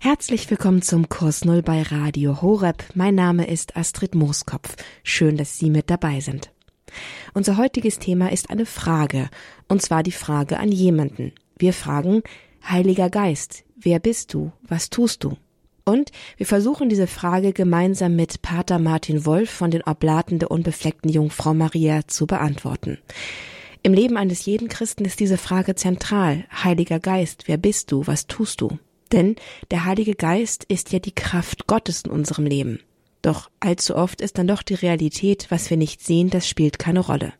Herzlich willkommen zum Kurs Null bei Radio Horeb. Mein Name ist Astrid Mooskopf. Schön, dass Sie mit dabei sind. Unser heutiges Thema ist eine Frage, und zwar die Frage an jemanden. Wir fragen, Heiliger Geist, wer bist du? Was tust du? Und wir versuchen diese Frage gemeinsam mit Pater Martin Wolf von den Oblaten der unbefleckten Jungfrau Maria zu beantworten. Im Leben eines jeden Christen ist diese Frage zentral. Heiliger Geist, wer bist du? Was tust du? Denn der Heilige Geist ist ja die Kraft Gottes in unserem Leben. Doch allzu oft ist dann doch die Realität, was wir nicht sehen, das spielt keine Rolle.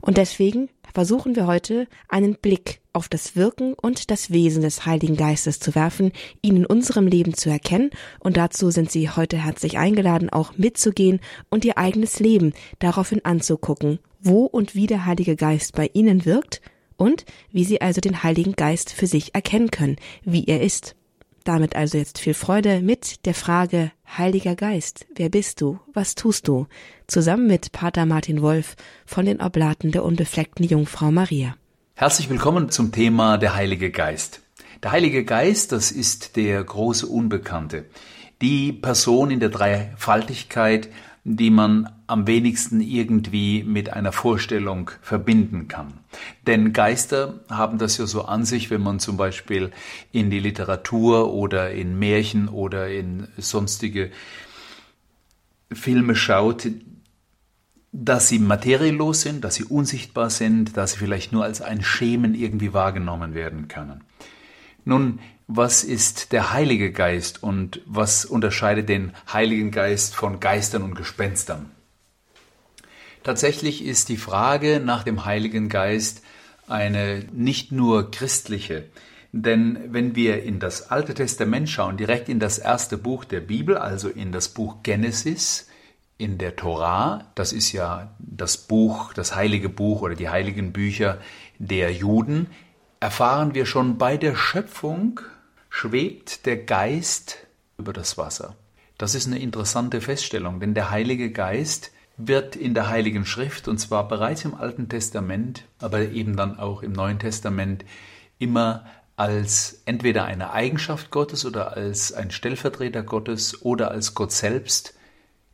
Und deswegen versuchen wir heute einen Blick auf das Wirken und das Wesen des Heiligen Geistes zu werfen, ihn in unserem Leben zu erkennen, und dazu sind Sie heute herzlich eingeladen, auch mitzugehen und Ihr eigenes Leben daraufhin anzugucken, wo und wie der Heilige Geist bei Ihnen wirkt und wie Sie also den Heiligen Geist für sich erkennen können, wie er ist. Damit also jetzt viel Freude mit der Frage Heiliger Geist, wer bist du, was tust du? Zusammen mit Pater Martin Wolf von den Oblaten der unbefleckten Jungfrau Maria. Herzlich willkommen zum Thema der Heilige Geist. Der Heilige Geist, das ist der große Unbekannte, die Person in der Dreifaltigkeit, die man am wenigsten irgendwie mit einer Vorstellung verbinden kann. Denn Geister haben das ja so an sich, wenn man zum Beispiel in die Literatur oder in Märchen oder in sonstige Filme schaut, dass sie materielos sind, dass sie unsichtbar sind, dass sie vielleicht nur als ein Schemen irgendwie wahrgenommen werden können. Nun, was ist der Heilige Geist und was unterscheidet den Heiligen Geist von Geistern und Gespenstern? Tatsächlich ist die Frage nach dem Heiligen Geist eine nicht nur christliche, denn wenn wir in das Alte Testament schauen, direkt in das erste Buch der Bibel, also in das Buch Genesis, in der Torah, das ist ja das Buch, das heilige Buch oder die heiligen Bücher der Juden, erfahren wir schon bei der Schöpfung schwebt der Geist über das Wasser. Das ist eine interessante Feststellung, denn der Heilige Geist wird in der Heiligen Schrift, und zwar bereits im Alten Testament, aber eben dann auch im Neuen Testament, immer als entweder eine Eigenschaft Gottes oder als ein Stellvertreter Gottes oder als Gott selbst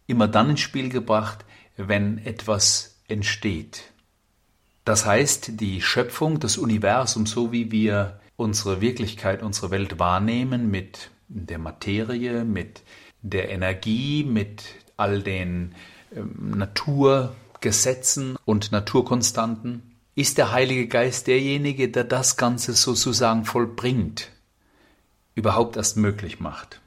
immer dann ins Spiel gebracht, wenn etwas entsteht. Das heißt, die Schöpfung, das Universum, so wie wir unsere Wirklichkeit, unsere Welt wahrnehmen, mit der Materie, mit der Energie, mit all den äh, Naturgesetzen und Naturkonstanten, ist der Heilige Geist derjenige, der das Ganze sozusagen vollbringt, überhaupt erst möglich macht.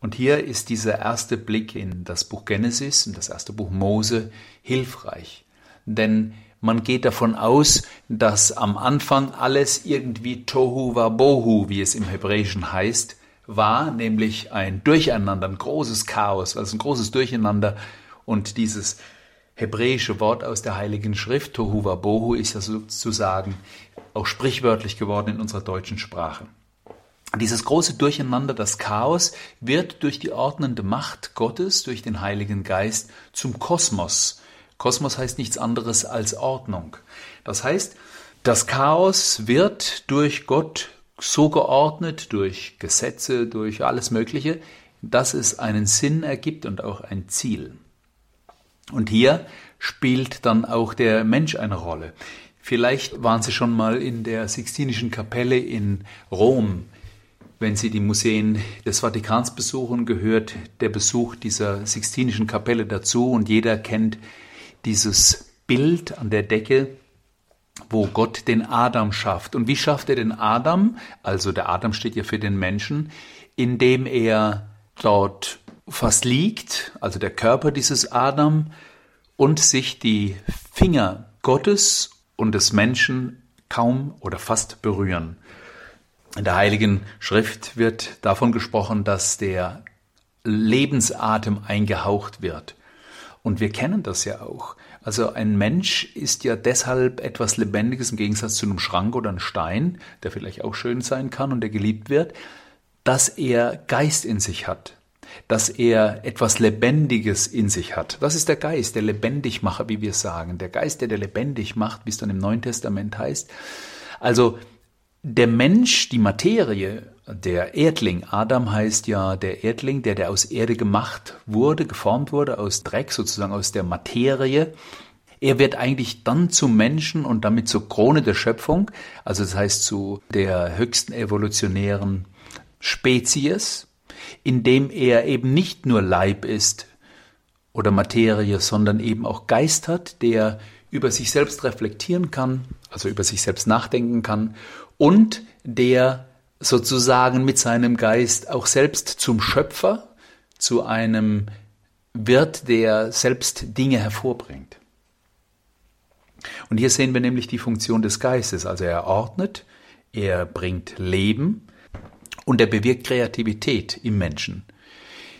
Und hier ist dieser erste Blick in das Buch Genesis, in das erste Buch Mose, hilfreich. Denn man geht davon aus, dass am Anfang alles irgendwie Tohu Wabohu, wie es im Hebräischen heißt, war, nämlich ein Durcheinander, ein großes Chaos, also ein großes Durcheinander. Und dieses hebräische Wort aus der Heiligen Schrift, Tohu Wabohu, ist ja sozusagen auch sprichwörtlich geworden in unserer deutschen Sprache. Dieses große Durcheinander, das Chaos, wird durch die ordnende Macht Gottes, durch den Heiligen Geist zum Kosmos Kosmos heißt nichts anderes als Ordnung. Das heißt, das Chaos wird durch Gott so geordnet, durch Gesetze, durch alles Mögliche, dass es einen Sinn ergibt und auch ein Ziel. Und hier spielt dann auch der Mensch eine Rolle. Vielleicht waren Sie schon mal in der Sixtinischen Kapelle in Rom. Wenn Sie die Museen des Vatikans besuchen, gehört der Besuch dieser Sixtinischen Kapelle dazu und jeder kennt dieses Bild an der Decke, wo Gott den Adam schafft. Und wie schafft er den Adam? Also der Adam steht ja für den Menschen, indem er dort fast liegt, also der Körper dieses Adam, und sich die Finger Gottes und des Menschen kaum oder fast berühren. In der Heiligen Schrift wird davon gesprochen, dass der Lebensatem eingehaucht wird. Und wir kennen das ja auch. Also ein Mensch ist ja deshalb etwas Lebendiges im Gegensatz zu einem Schrank oder einem Stein, der vielleicht auch schön sein kann und der geliebt wird, dass er Geist in sich hat, dass er etwas Lebendiges in sich hat. Das ist der Geist, der Lebendigmacher, wie wir sagen. Der Geist, der der lebendig macht, wie es dann im Neuen Testament heißt. Also der Mensch, die Materie, der Erdling. Adam heißt ja der Erdling, der, der aus Erde gemacht wurde, geformt wurde, aus Dreck, sozusagen aus der Materie. Er wird eigentlich dann zum Menschen und damit zur Krone der Schöpfung, also das heißt zu der höchsten evolutionären Spezies, indem er eben nicht nur Leib ist oder Materie, sondern eben auch Geist hat, der über sich selbst reflektieren kann, also über sich selbst nachdenken kann und der sozusagen mit seinem Geist auch selbst zum Schöpfer, zu einem wird, der selbst Dinge hervorbringt. Und hier sehen wir nämlich die Funktion des Geistes. Also er ordnet, er bringt Leben und er bewirkt Kreativität im Menschen.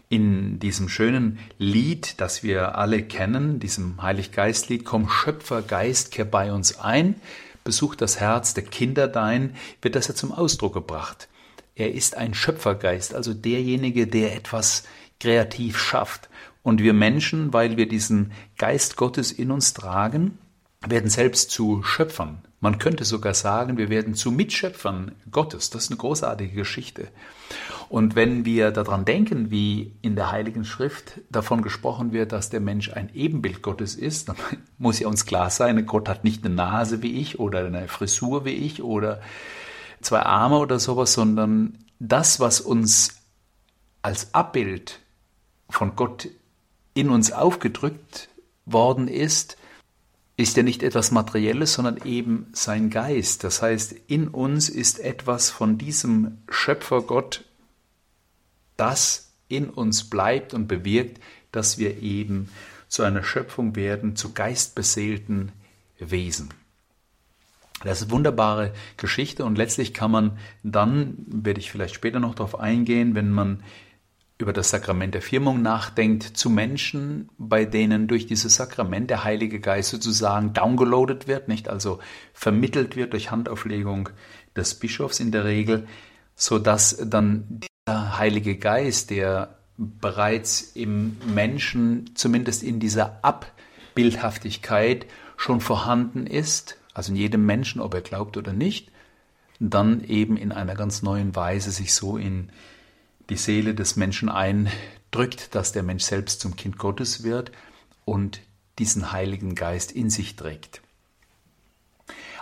In diesem schönen Lied, das wir alle kennen, diesem Heiliggeistlied, komm Schöpfergeist, kehr bei uns ein, besucht das Herz der Kinder dein, wird das ja zum Ausdruck gebracht. Er ist ein Schöpfergeist, also derjenige, der etwas kreativ schafft. Und wir Menschen, weil wir diesen Geist Gottes in uns tragen, werden selbst zu Schöpfern. Man könnte sogar sagen, wir werden zu Mitschöpfern Gottes. Das ist eine großartige Geschichte. Und wenn wir daran denken, wie in der Heiligen Schrift davon gesprochen wird, dass der Mensch ein Ebenbild Gottes ist, dann muss ja uns klar sein, Gott hat nicht eine Nase wie ich oder eine Frisur wie ich oder zwei Arme oder sowas, sondern das, was uns als Abbild von Gott in uns aufgedrückt worden ist, ist ja nicht etwas Materielles, sondern eben sein Geist. Das heißt, in uns ist etwas von diesem Schöpfergott, das in uns bleibt und bewirkt, dass wir eben zu einer Schöpfung werden, zu geistbeseelten Wesen. Das ist eine wunderbare Geschichte und letztlich kann man dann, werde ich vielleicht später noch darauf eingehen, wenn man über das Sakrament der Firmung nachdenkt, zu Menschen, bei denen durch dieses Sakrament der Heilige Geist sozusagen downgeloadet wird, nicht also vermittelt wird durch Handauflegung des Bischofs in der Regel, so dass dann der Heilige Geist, der bereits im Menschen, zumindest in dieser Abbildhaftigkeit schon vorhanden ist, also in jedem Menschen, ob er glaubt oder nicht, dann eben in einer ganz neuen Weise sich so in die Seele des Menschen eindrückt, dass der Mensch selbst zum Kind Gottes wird und diesen Heiligen Geist in sich trägt.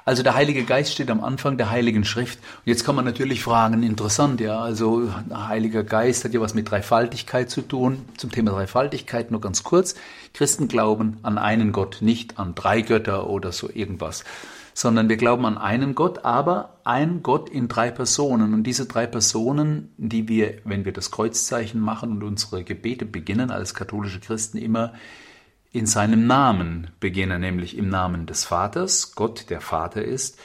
Also der Heilige Geist steht am Anfang der Heiligen Schrift. Und jetzt kann man natürlich fragen, interessant, ja, also Heiliger Geist hat ja was mit Dreifaltigkeit zu tun. Zum Thema Dreifaltigkeit nur ganz kurz. Christen glauben an einen Gott, nicht an drei Götter oder so irgendwas sondern wir glauben an einen Gott, aber ein Gott in drei Personen. Und diese drei Personen, die wir, wenn wir das Kreuzzeichen machen und unsere Gebete beginnen, als katholische Christen immer in seinem Namen beginnen, nämlich im Namen des Vaters, Gott der Vater ist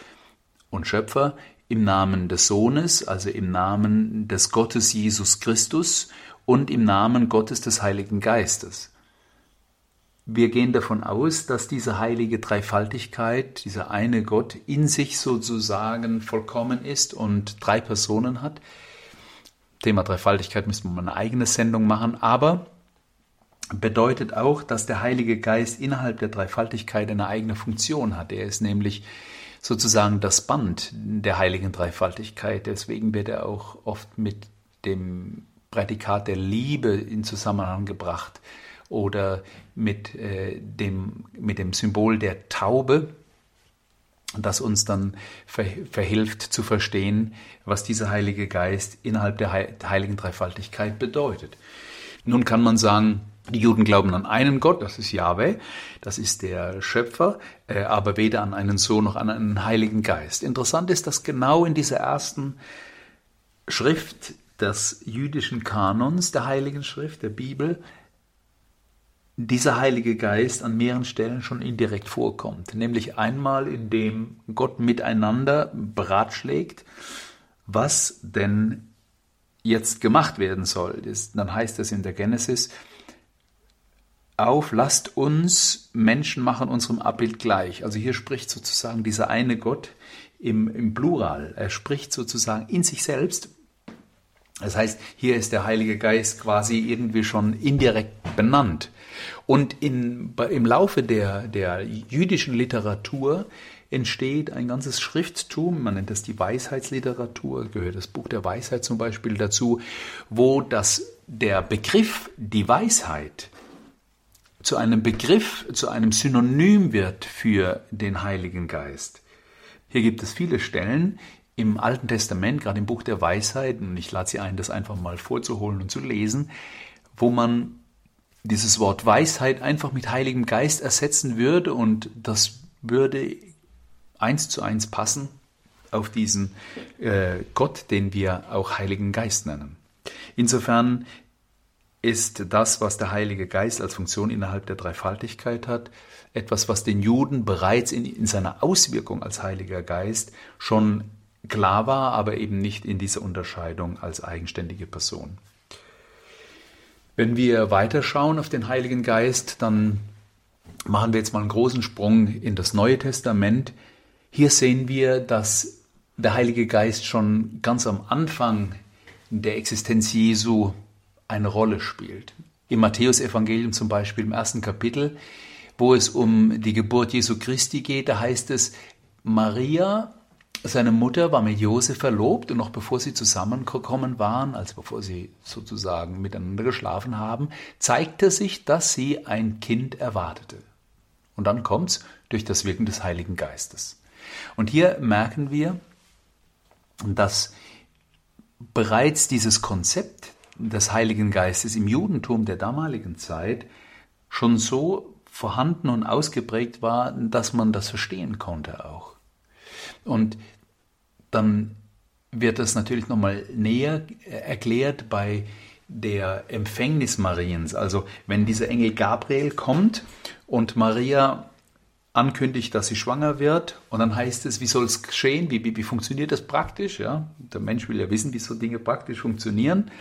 und Schöpfer, im Namen des Sohnes, also im Namen des Gottes Jesus Christus und im Namen Gottes des Heiligen Geistes. Wir gehen davon aus, dass diese heilige Dreifaltigkeit, dieser eine Gott in sich sozusagen vollkommen ist und drei Personen hat. Thema Dreifaltigkeit müssen wir mal eine eigene Sendung machen, aber bedeutet auch, dass der Heilige Geist innerhalb der Dreifaltigkeit eine eigene Funktion hat. Er ist nämlich sozusagen das Band der heiligen Dreifaltigkeit. Deswegen wird er auch oft mit dem Prädikat der Liebe in Zusammenhang gebracht oder mit, äh, dem, mit dem Symbol der Taube, das uns dann ver verhilft zu verstehen, was dieser Heilige Geist innerhalb der heiligen Dreifaltigkeit bedeutet. Nun kann man sagen, die Juden glauben an einen Gott, das ist Yahweh, das ist der Schöpfer, äh, aber weder an einen Sohn noch an einen Heiligen Geist. Interessant ist, dass genau in dieser ersten Schrift des jüdischen Kanons, der Heiligen Schrift, der Bibel, dieser Heilige Geist an mehreren Stellen schon indirekt vorkommt. Nämlich einmal, indem Gott miteinander beratschlägt, was denn jetzt gemacht werden soll. Dann heißt es in der Genesis, auf, lasst uns Menschen machen unserem Abbild gleich. Also hier spricht sozusagen dieser eine Gott im, im Plural. Er spricht sozusagen in sich selbst. Das heißt, hier ist der Heilige Geist quasi irgendwie schon indirekt benannt. Und in, im Laufe der, der jüdischen Literatur entsteht ein ganzes Schrifttum, man nennt das die Weisheitsliteratur, gehört das Buch der Weisheit zum Beispiel dazu, wo das, der Begriff die Weisheit zu einem Begriff, zu einem Synonym wird für den Heiligen Geist. Hier gibt es viele Stellen im Alten Testament, gerade im Buch der Weisheit, und ich lade Sie ein, das einfach mal vorzuholen und zu lesen, wo man dieses Wort Weisheit einfach mit Heiligem Geist ersetzen würde und das würde eins zu eins passen auf diesen äh, Gott, den wir auch Heiligen Geist nennen. Insofern ist das, was der Heilige Geist als Funktion innerhalb der Dreifaltigkeit hat, etwas, was den Juden bereits in, in seiner Auswirkung als Heiliger Geist schon klar war, aber eben nicht in dieser Unterscheidung als eigenständige Person. Wenn wir weiterschauen auf den Heiligen Geist, dann machen wir jetzt mal einen großen Sprung in das Neue Testament. Hier sehen wir, dass der Heilige Geist schon ganz am Anfang der Existenz Jesu eine Rolle spielt. Im Matthäusevangelium zum Beispiel im ersten Kapitel, wo es um die Geburt Jesu Christi geht, da heißt es, Maria, seine Mutter, war mit Josef verlobt und noch bevor sie zusammengekommen waren, also bevor sie sozusagen miteinander geschlafen haben, zeigte sich, dass sie ein Kind erwartete. Und dann kommt's durch das Wirken des Heiligen Geistes. Und hier merken wir, dass bereits dieses Konzept des Heiligen Geistes im Judentum der damaligen Zeit schon so vorhanden und ausgeprägt war, dass man das verstehen konnte auch. Und dann wird das natürlich nochmal näher erklärt bei der Empfängnis Mariens. Also wenn dieser Engel Gabriel kommt und Maria ankündigt, dass sie schwanger wird. Und dann heißt es, wie soll es geschehen? Wie, wie, wie funktioniert das praktisch? Ja? Der Mensch will ja wissen, wie so Dinge praktisch funktionieren.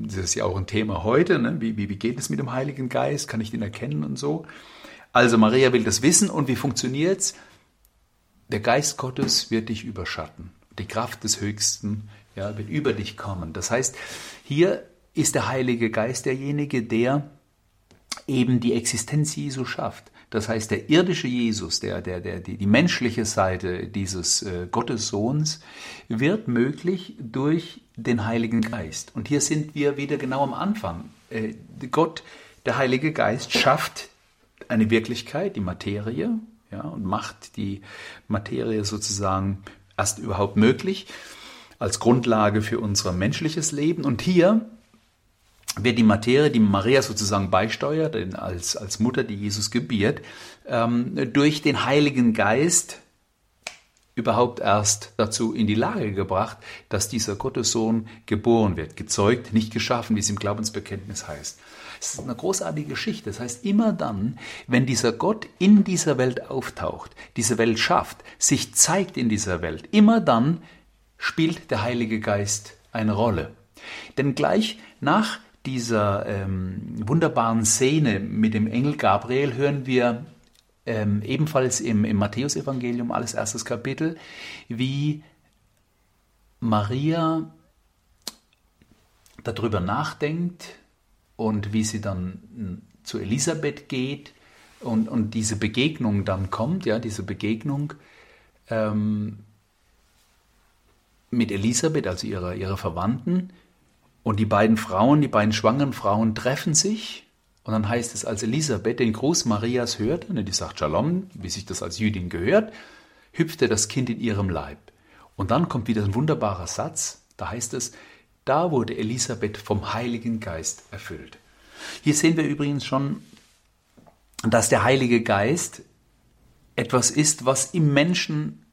Das ist ja auch ein Thema heute. Ne? Wie, wie, wie geht es mit dem Heiligen Geist? Kann ich den erkennen und so? Also Maria will das wissen und wie funktioniert es? Der Geist Gottes wird dich überschatten. Die Kraft des Höchsten ja, wird über dich kommen. Das heißt, hier ist der Heilige Geist derjenige, der eben die Existenz Jesu schafft. Das heißt, der irdische Jesus, der, der, der, die, die menschliche Seite dieses äh, Gottessohns, wird möglich durch den Heiligen Geist. Und hier sind wir wieder genau am Anfang. Äh, Gott, der Heilige Geist, schafft eine Wirklichkeit, die Materie, ja, und macht die Materie sozusagen erst überhaupt möglich als Grundlage für unser menschliches Leben. Und hier wird die Materie, die Maria sozusagen beisteuert, als, als Mutter, die Jesus gebiert, ähm, durch den Heiligen Geist überhaupt erst dazu in die Lage gebracht, dass dieser Gottessohn geboren wird, gezeugt, nicht geschaffen, wie es im Glaubensbekenntnis heißt. Es ist eine großartige Geschichte. Das heißt, immer dann, wenn dieser Gott in dieser Welt auftaucht, diese Welt schafft, sich zeigt in dieser Welt, immer dann spielt der Heilige Geist eine Rolle. Denn gleich nach dieser ähm, wunderbaren Szene mit dem Engel Gabriel hören wir ähm, ebenfalls im, im Matthäusevangelium, alles erstes Kapitel, wie Maria darüber nachdenkt und wie sie dann hm, zu Elisabeth geht und, und diese Begegnung dann kommt, ja, diese Begegnung ähm, mit Elisabeth, also ihrer, ihrer Verwandten, und die beiden Frauen, die beiden schwangeren Frauen treffen sich und dann heißt es, als Elisabeth den Gruß Marias hörte, ne, die sagt Shalom, wie sich das als Jüdin gehört, hüpfte das Kind in ihrem Leib. Und dann kommt wieder ein wunderbarer Satz, da heißt es, da wurde Elisabeth vom Heiligen Geist erfüllt. Hier sehen wir übrigens schon, dass der Heilige Geist etwas ist, was im Menschen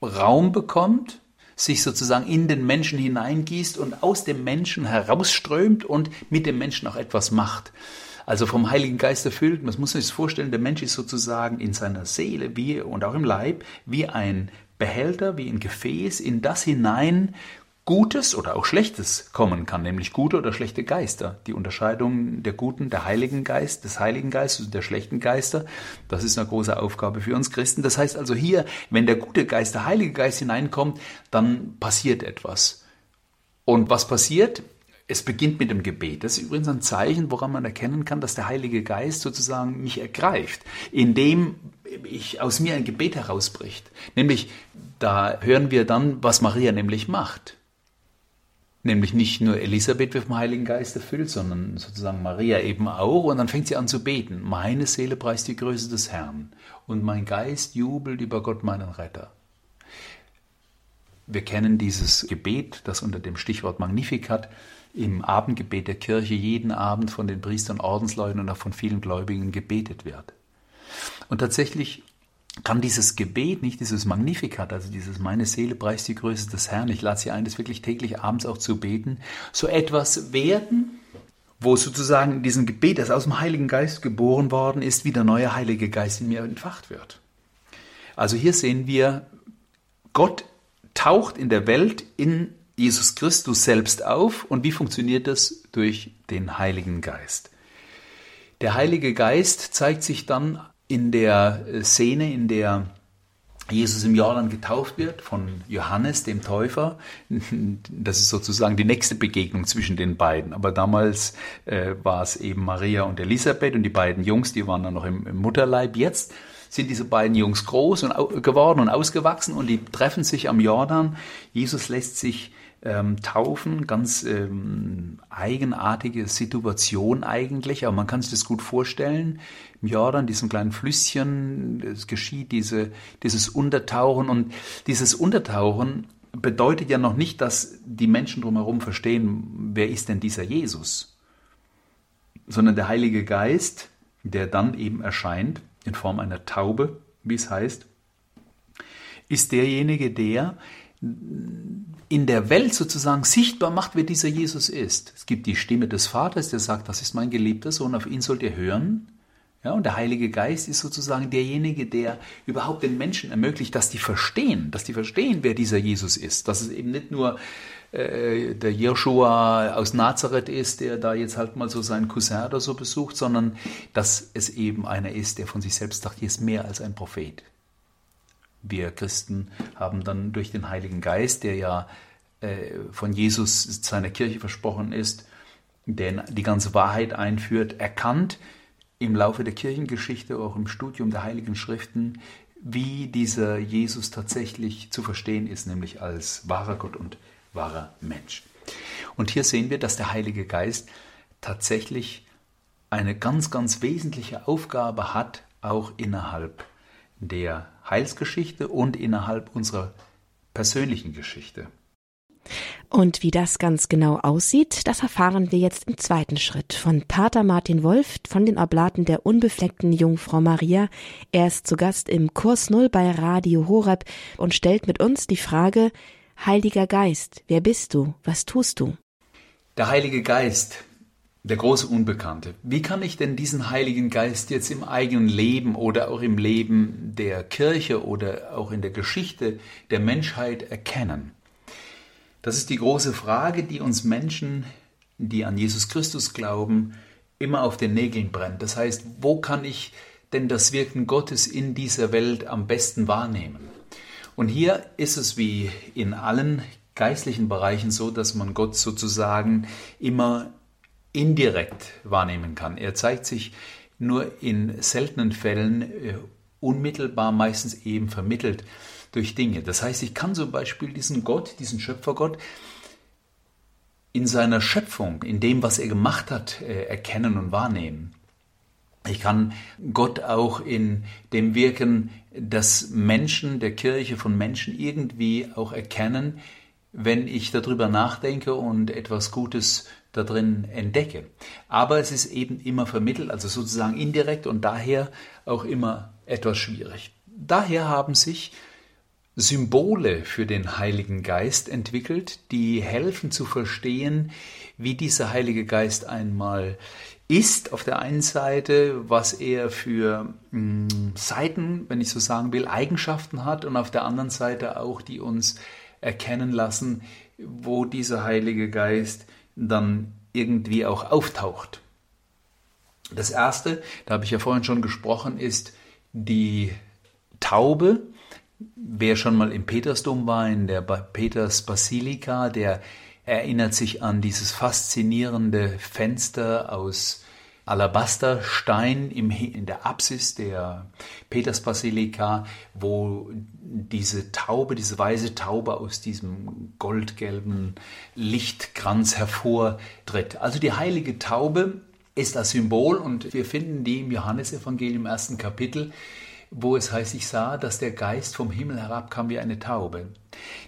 Raum bekommt sich sozusagen in den Menschen hineingießt und aus dem Menschen herausströmt und mit dem Menschen auch etwas macht. Also vom Heiligen Geist erfüllt. Man muss sich das vorstellen, der Mensch ist sozusagen in seiner Seele wie, und auch im Leib wie ein Behälter, wie ein Gefäß, in das hinein Gutes oder auch Schlechtes kommen kann, nämlich gute oder schlechte Geister. Die Unterscheidung der guten, der Heiligen Geist, des Heiligen Geistes und der schlechten Geister, das ist eine große Aufgabe für uns Christen. Das heißt also hier, wenn der gute Geist, der Heilige Geist hineinkommt, dann passiert etwas. Und was passiert? Es beginnt mit dem Gebet. Das ist übrigens ein Zeichen, woran man erkennen kann, dass der Heilige Geist sozusagen mich ergreift, indem ich aus mir ein Gebet herausbricht. Nämlich, da hören wir dann, was Maria nämlich macht. Nämlich nicht nur Elisabeth wird vom Heiligen Geist erfüllt, sondern sozusagen Maria eben auch. Und dann fängt sie an zu beten. Meine Seele preist die Größe des Herrn und mein Geist jubelt über Gott, meinen Retter. Wir kennen dieses Gebet, das unter dem Stichwort Magnificat im Abendgebet der Kirche jeden Abend von den Priestern, Ordensleuten und auch von vielen Gläubigen gebetet wird. Und tatsächlich kann dieses Gebet, nicht dieses Magnificat, also dieses Meine Seele preist die Größe des Herrn, ich lade Sie ein, das wirklich täglich abends auch zu beten, so etwas werden, wo sozusagen in diesem Gebet, das aus dem Heiligen Geist geboren worden ist, wie der neue Heilige Geist in mir entfacht wird. Also hier sehen wir, Gott taucht in der Welt in Jesus Christus selbst auf. Und wie funktioniert das? Durch den Heiligen Geist. Der Heilige Geist zeigt sich dann in der Szene, in der Jesus im Jordan getauft wird von Johannes, dem Täufer. Das ist sozusagen die nächste Begegnung zwischen den beiden. Aber damals äh, war es eben Maria und Elisabeth und die beiden Jungs, die waren dann noch im, im Mutterleib. Jetzt sind diese beiden Jungs groß und geworden und ausgewachsen und die treffen sich am Jordan. Jesus lässt sich ähm, taufen, ganz ähm, eigenartige Situation eigentlich, aber man kann sich das gut vorstellen. Im Jordan, diesem kleinen Flüsschen, es geschieht diese, dieses Untertauchen. Und dieses Untertauchen bedeutet ja noch nicht, dass die Menschen drumherum verstehen, wer ist denn dieser Jesus, sondern der Heilige Geist, der dann eben erscheint, in Form einer Taube, wie es heißt, ist derjenige, der in der Welt sozusagen sichtbar macht, wer dieser Jesus ist. Es gibt die Stimme des Vaters, der sagt, das ist mein geliebter Sohn, auf ihn sollt ihr hören. Ja, und der Heilige Geist ist sozusagen derjenige, der überhaupt den Menschen ermöglicht, dass die verstehen, dass die verstehen, wer dieser Jesus ist. Dass es eben nicht nur äh, der Joshua aus Nazareth ist, der da jetzt halt mal so seinen Cousin oder so besucht, sondern dass es eben einer ist, der von sich selbst sagt, hier ist mehr als ein Prophet. Wir Christen haben dann durch den Heiligen Geist, der ja äh, von Jesus seiner Kirche versprochen ist, der die ganze Wahrheit einführt, erkannt, im Laufe der Kirchengeschichte, auch im Studium der Heiligen Schriften, wie dieser Jesus tatsächlich zu verstehen ist, nämlich als wahrer Gott und wahrer Mensch. Und hier sehen wir, dass der Heilige Geist tatsächlich eine ganz, ganz wesentliche Aufgabe hat, auch innerhalb der Heilsgeschichte und innerhalb unserer persönlichen Geschichte. Und wie das ganz genau aussieht, das erfahren wir jetzt im zweiten Schritt von Pater Martin Wolf von den Oblaten der unbefleckten Jungfrau Maria. Er ist zu Gast im Kurs Null bei Radio Horeb und stellt mit uns die Frage, Heiliger Geist, wer bist du? Was tust du? Der Heilige Geist, der große Unbekannte. Wie kann ich denn diesen Heiligen Geist jetzt im eigenen Leben oder auch im Leben der Kirche oder auch in der Geschichte der Menschheit erkennen? Das ist die große Frage, die uns Menschen, die an Jesus Christus glauben, immer auf den Nägeln brennt. Das heißt, wo kann ich denn das Wirken Gottes in dieser Welt am besten wahrnehmen? Und hier ist es wie in allen geistlichen Bereichen so, dass man Gott sozusagen immer indirekt wahrnehmen kann. Er zeigt sich nur in seltenen Fällen äh, unmittelbar, meistens eben vermittelt durch Dinge. Das heißt, ich kann zum Beispiel diesen Gott, diesen Schöpfergott, in seiner Schöpfung, in dem, was er gemacht hat, äh, erkennen und wahrnehmen. Ich kann Gott auch in dem Wirken des Menschen, der Kirche von Menschen irgendwie auch erkennen, wenn ich darüber nachdenke und etwas Gutes da drin entdecke. Aber es ist eben immer vermittelt, also sozusagen indirekt und daher auch immer etwas schwierig. Daher haben sich Symbole für den Heiligen Geist entwickelt, die helfen zu verstehen, wie dieser Heilige Geist einmal ist auf der einen Seite, was er für mh, hm, Seiten, wenn ich so sagen will, Eigenschaften hat und auf der anderen Seite auch, die uns erkennen lassen, wo dieser Heilige Geist dann irgendwie auch auftaucht. Das erste, da habe ich ja vorhin schon gesprochen, ist die Taube, Wer schon mal im Petersdom war, in der Peters Basilika, der erinnert sich an dieses faszinierende Fenster aus Alabasterstein in der Apsis der Petersbasilika, wo diese Taube, diese weiße Taube aus diesem goldgelben Lichtkranz hervortritt. Also die heilige Taube ist das Symbol und wir finden die im Johannesevangelium ersten Kapitel, wo es heißt, ich sah, dass der Geist vom Himmel herabkam wie eine Taube.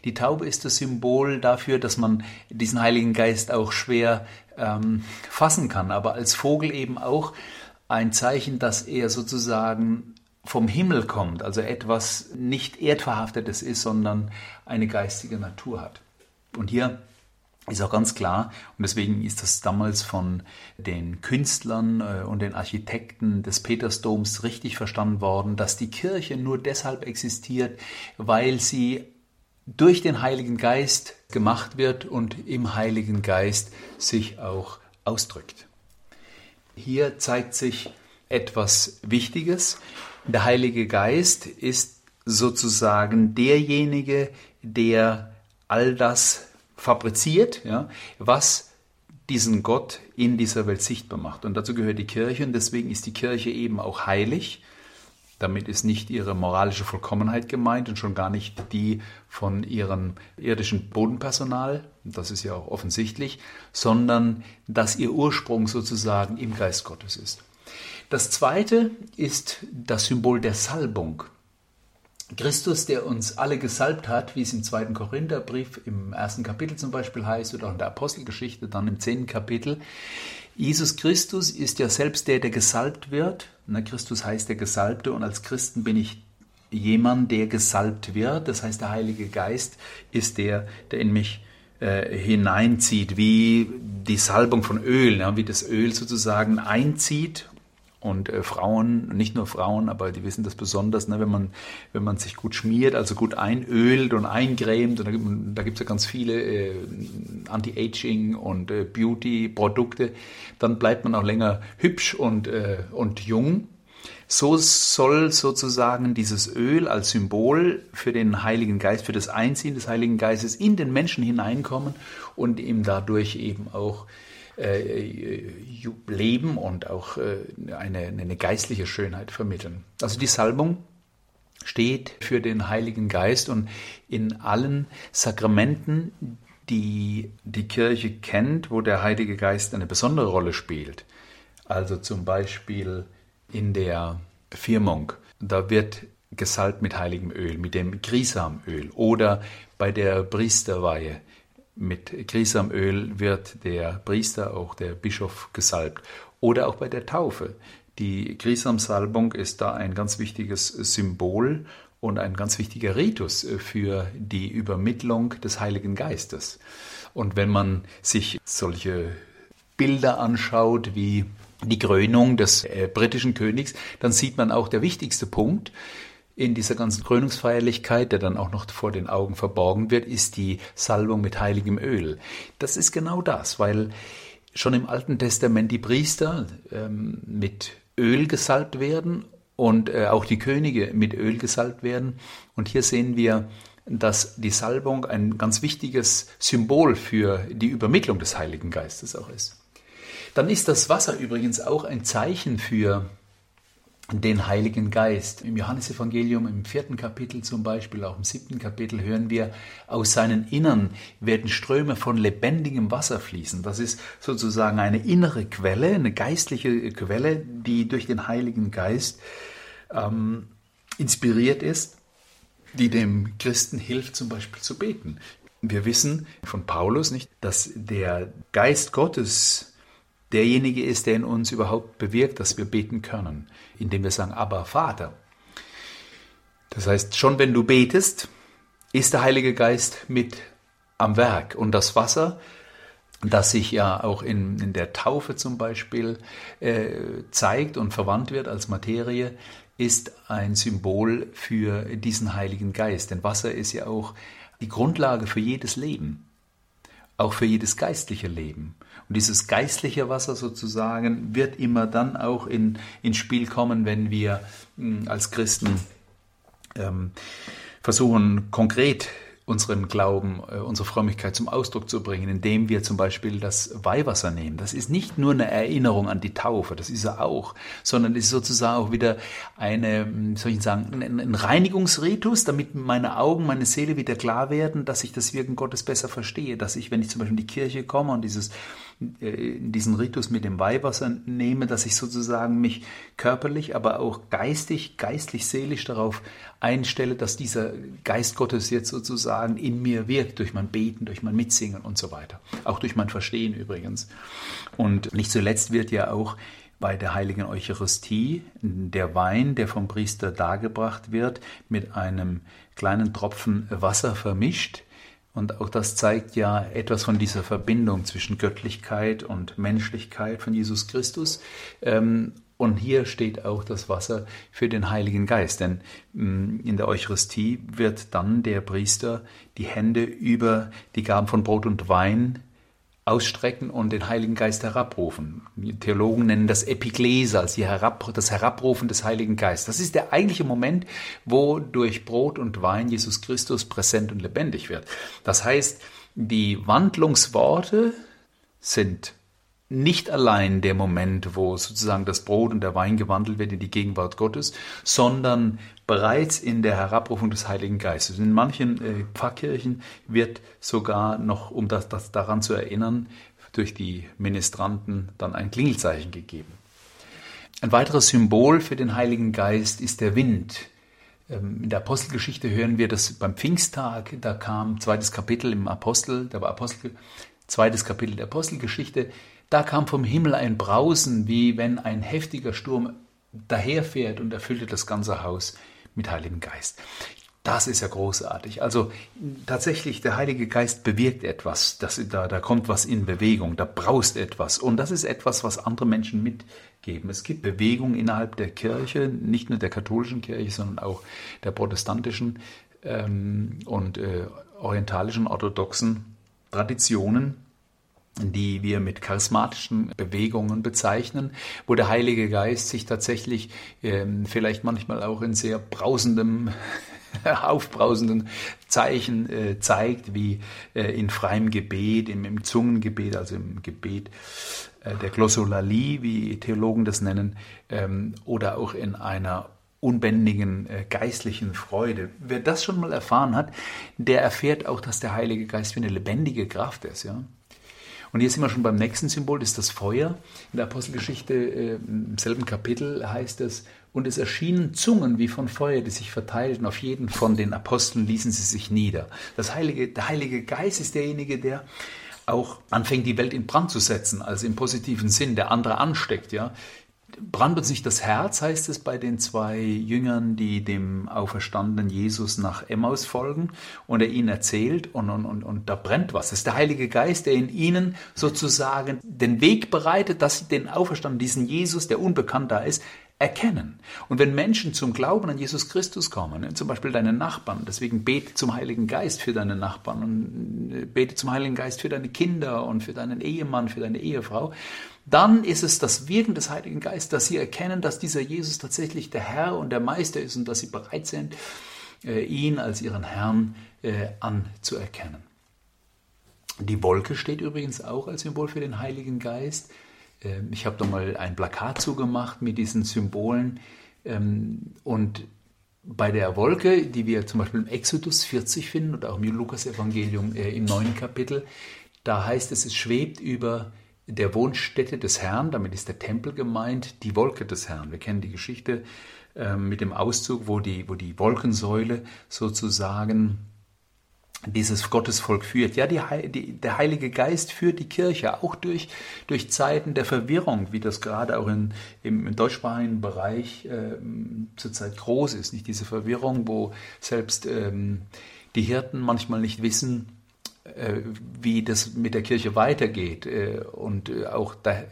Die Taube ist das Symbol dafür, dass man diesen Heiligen Geist auch schwer ähm, fassen kann, aber als Vogel eben auch ein Zeichen, dass er sozusagen vom Himmel kommt, also etwas nicht erdverhaftetes ist, sondern eine geistige Natur hat. Und hier ist auch ganz klar, und deswegen ist das damals von den Künstlern äh, und den Architekten des Petersdoms richtig verstanden worden, dass die Kirche nur deshalb existiert, weil sie durch den Heiligen Geist gemacht wird und im Heiligen Geist sich auch ausdrückt. Hier zeigt sich etwas Wichtiges. Der Heilige Geist ist sozusagen derjenige, der all das fabriziert, ja, was diesen Gott in dieser Welt sichtbar macht. Und dazu gehört die Kirche und deswegen ist die Kirche eben auch heilig. Damit ist nicht ihre moralische Vollkommenheit gemeint und schon gar nicht die von ihrem irdischen Bodenpersonal, das ist ja auch offensichtlich, sondern dass ihr Ursprung sozusagen im Geist Gottes ist. Das zweite ist das Symbol der Salbung. Christus, der uns alle gesalbt hat, wie es im zweiten Korintherbrief im ersten Kapitel zum Beispiel heißt oder auch in der Apostelgeschichte dann im zehnten Kapitel. Jesus Christus ist ja selbst der, der gesalbt wird. Na, Christus heißt der Gesalbte und als Christen bin ich jemand, der gesalbt wird. Das heißt, der Heilige Geist ist der, der in mich äh, hineinzieht, wie die Salbung von Öl, wie das Öl sozusagen einzieht und äh, Frauen, nicht nur Frauen, aber die wissen das besonders, ne, wenn, man, wenn man sich gut schmiert, also gut einölt und eingrämt, und da, gibt es ja ganz viele äh, Anti-Aging und äh, Beauty-Produkte, dann bleibt man auch länger hübsch und, äh, und jung. So soll sozusagen dieses Öl als Symbol für den Heiligen Geist, für das Einziehen des Heiligen Geistes in den Menschen hineinkommen und ihm dadurch eben auch leben und auch äh, eine, eine geistliche Schönheit vermitteln. Also die Salbung steht für den Heiligen Geist und in allen Sakramenten, die die Kirche kennt, wo der Heilige Geist eine besondere Rolle spielt. Also zum Beispiel in der Firmung, da wird gesalbt mit heiligem Öl, mit dem Grisamöl oder bei der Priesterweihe mit Krisamöl wird der Priester, auch der Bischof, gesalbt. Oder auch bei der Taufe. Die Krisamsalbung ist da ein ganz wichtiges Symbol und ein ganz wichtiger Ritus für die Übermittlung des Heiligen Geistes. Und wenn man sich solche Bilder anschaut wie die Krönung des äh, britischen Königs, dann sieht man auch der wichtigste Punkt, in dieser ganzen Krönungsfeierlichkeit, der dann auch noch vor den Augen verborgen wird, ist die Salbung mit heiligem Öl. Das ist genau das, weil schon im Alten Testament die Priester ähm, mit Öl gesalbt werden und äh, auch die Könige mit Öl gesalbt werden. Und hier sehen wir, dass die Salbung ein ganz wichtiges Symbol für die Übermittlung des Heiligen Geistes auch ist. Dann ist das Wasser übrigens auch ein Zeichen für den Heiligen Geist. Im Johannesevangelium im vierten Kapitel zum Beispiel, auch im siebten Kapitel hören wir, aus seinen Innern werden Ströme von lebendigem Wasser fließen. Das ist sozusagen eine innere Quelle, eine geistliche Quelle, die durch den Heiligen Geist ähm, inspiriert ist, die dem Christen hilft, zum Beispiel zu beten. Wir wissen von Paulus nicht, dass der Geist Gottes derjenige ist, der in uns überhaupt bewirkt, dass wir beten können, indem wir sagen, aber Vater. Das heißt, schon wenn du betest, ist der Heilige Geist mit am Werk. Und das Wasser, das sich ja auch in, in der Taufe zum Beispiel äh, zeigt und verwandt wird als Materie, ist ein Symbol für diesen Heiligen Geist. Denn Wasser ist ja auch die Grundlage für jedes Leben auch für jedes geistliche Leben. Und dieses geistliche Wasser sozusagen wird immer dann auch in, ins Spiel kommen, wenn wir mh, hm, als Christen ähm, versuchen, konkret unseren Glauben, äh, unsere Frömmigkeit zum Ausdruck zu bringen, indem wir zum Beispiel das Weihwasser nehmen. Das ist nicht nur eine Erinnerung an die Taufe, das ist er auch, sondern es ist sozusagen auch wieder eine, hm, soll ich sagen, ein Reinigungsritus, damit meine Augen, meine Seele wieder klar werden, dass ich das Wirken Gottes besser verstehe, dass ich, wenn ich zum Beispiel in die Kirche komme und dieses diesen Ritus mit dem Weihwasser nehme, dass ich sozusagen mich körperlich, aber auch geistig, geistlich, seelisch darauf einstelle, dass dieser Geist Gottes jetzt sozusagen in mir wirkt, durch mein Beten, durch mein Mitsingen und so weiter. Auch durch mein Verstehen übrigens. Und nicht zuletzt wird ja auch bei der heiligen Eucharistie der Wein, der vom Priester dargebracht wird, mit einem kleinen Tropfen Wasser vermischt und auch das zeigt ja etwas von dieser Verbindung zwischen Göttlichkeit und Menschlichkeit von Jesus Christus. Ähm, und hier steht auch das Wasser für den Heiligen Geist, denn mm, in der Eucharistie wird dann der Priester die Hände über die Gaben von Brot und Wein ausstrecken und den Heiligen Geist herabrufen. Die Theologen nennen das Epiklese, als Herab, das Herabrufen des Heiligen Geistes. Das ist der eigentliche Moment, wo durch Brot und Wein Jesus Christus präsent und lebendig wird. Das heißt, die Wandlungsworte sind nicht allein der Moment, wo sozusagen das Brot und der Wein gewandelt wird in die Gegenwart Gottes, sondern bereits in der Herabrufung des Heiligen Geistes. In manchen äh, Pfarrkirchen wird sogar noch, um das, das daran zu erinnern, durch die Ministranten dann ein Klingelzeichen gegeben. Ein weiteres Symbol für den Heiligen Geist ist der Wind. Ähm, in der Apostelgeschichte hören wir, dass beim Pfingsttag, da kam zweites Kapitel im Apostel, da war Apostel, zweites Kapitel der Apostelgeschichte, da kam vom Himmel ein Brausen, wie wenn ein heftiger Sturm daherfährt und erfüllte das ganze Haus mit Heiligem Geist. Das ist ja großartig. Also tatsächlich, der Heilige Geist bewirkt etwas. Das, da, da kommt was in Bewegung, da braust etwas. Und das ist etwas, was andere Menschen mitgeben. Es gibt Bewegung innerhalb der Kirche, nicht nur der katholischen Kirche, sondern auch der protestantischen ähm, und äh, orientalischen orthodoxen Traditionen die wir mit charismatischen Bewegungen bezeichnen, wo der Heilige Geist sich tatsächlich ähm, vielleicht manchmal auch in sehr brausendem, aufbrausenden Zeichen äh, zeigt, wie äh, in freiem Gebet, im, im, Zungengebet, also im Gebet äh, der Glossolalie, wie Theologen das nennen, ähm, oder auch in einer unbändigen äh, geistlichen Freude. Wer das schon mal erfahren hat, der erfährt auch, dass der Heilige Geist wie eine lebendige Kraft ist. Ja? Und hier sind wir schon beim nächsten Symbol, das ist das Feuer. In der Apostelgeschichte äh, im selben Kapitel heißt es, und es erschienen Zungen wie von Feuer, die sich verteilten. Auf jeden von den Aposteln ließen sie sich nieder. Das Heilige, der Heilige Geist ist derjenige, der auch anfängt, die Welt in Brand zu setzen, also im positiven Sinn, der andere ansteckt, ja brannt uns nicht das Herz, heißt es bei den zwei Jüngern, die dem auferstandenen Jesus nach Emmaus folgen und er ihnen erzählt und, und, und, und da brennt was. Das ist der Heilige Geist, der in ihnen sozusagen den Weg bereitet, dass sie den auferstandenen, diesen Jesus, der unbekannt da ist, erkennen. Und wenn Menschen zum Glauben an Jesus Christus kommen, ne, zum Beispiel deine Nachbarn, deswegen bete zum Heiligen Geist für deine Nachbarn und äh, bete zum Heiligen Geist für deine Kinder und für deinen Ehemann, für deine Ehefrau, dann ist es das Wirken des Heiligen Geistes, dass sie erkennen, dass dieser Jesus tatsächlich der Herr und der Meister ist und dass sie bereit sind, äh, ihn als ihren Herrn äh, anzuerkennen. Die Wolke steht übrigens auch als Symbol für den Heiligen Geist. Ähm, ich habe da mal ein Plakat zugemacht mit diesen Symbolen. Ähm, und bei der Wolke, die wir zum Beispiel im Exodus 40 finden und auch im Lukas-Evangelium äh, im neunten Kapitel, da heißt es, es schwebt über der Wohnstätte des Herrn, damit ist der Tempel gemeint, die Wolke des Herrn. Wir kennen die Geschichte äh, mit dem Auszug, wo die, wo die Wolkensäule sozusagen dieses Gottesvolk führt. Ja, die, die, der Heilige Geist führt die Kirche auch durch, durch Zeiten der Verwirrung, wie das gerade auch in, im, im deutschsprachigen Bereich äh, zurzeit groß ist. Nicht diese Verwirrung, wo selbst ähm, die Hirten manchmal nicht wissen, wie das mit der Kirche weitergeht äh, und äh, auch da,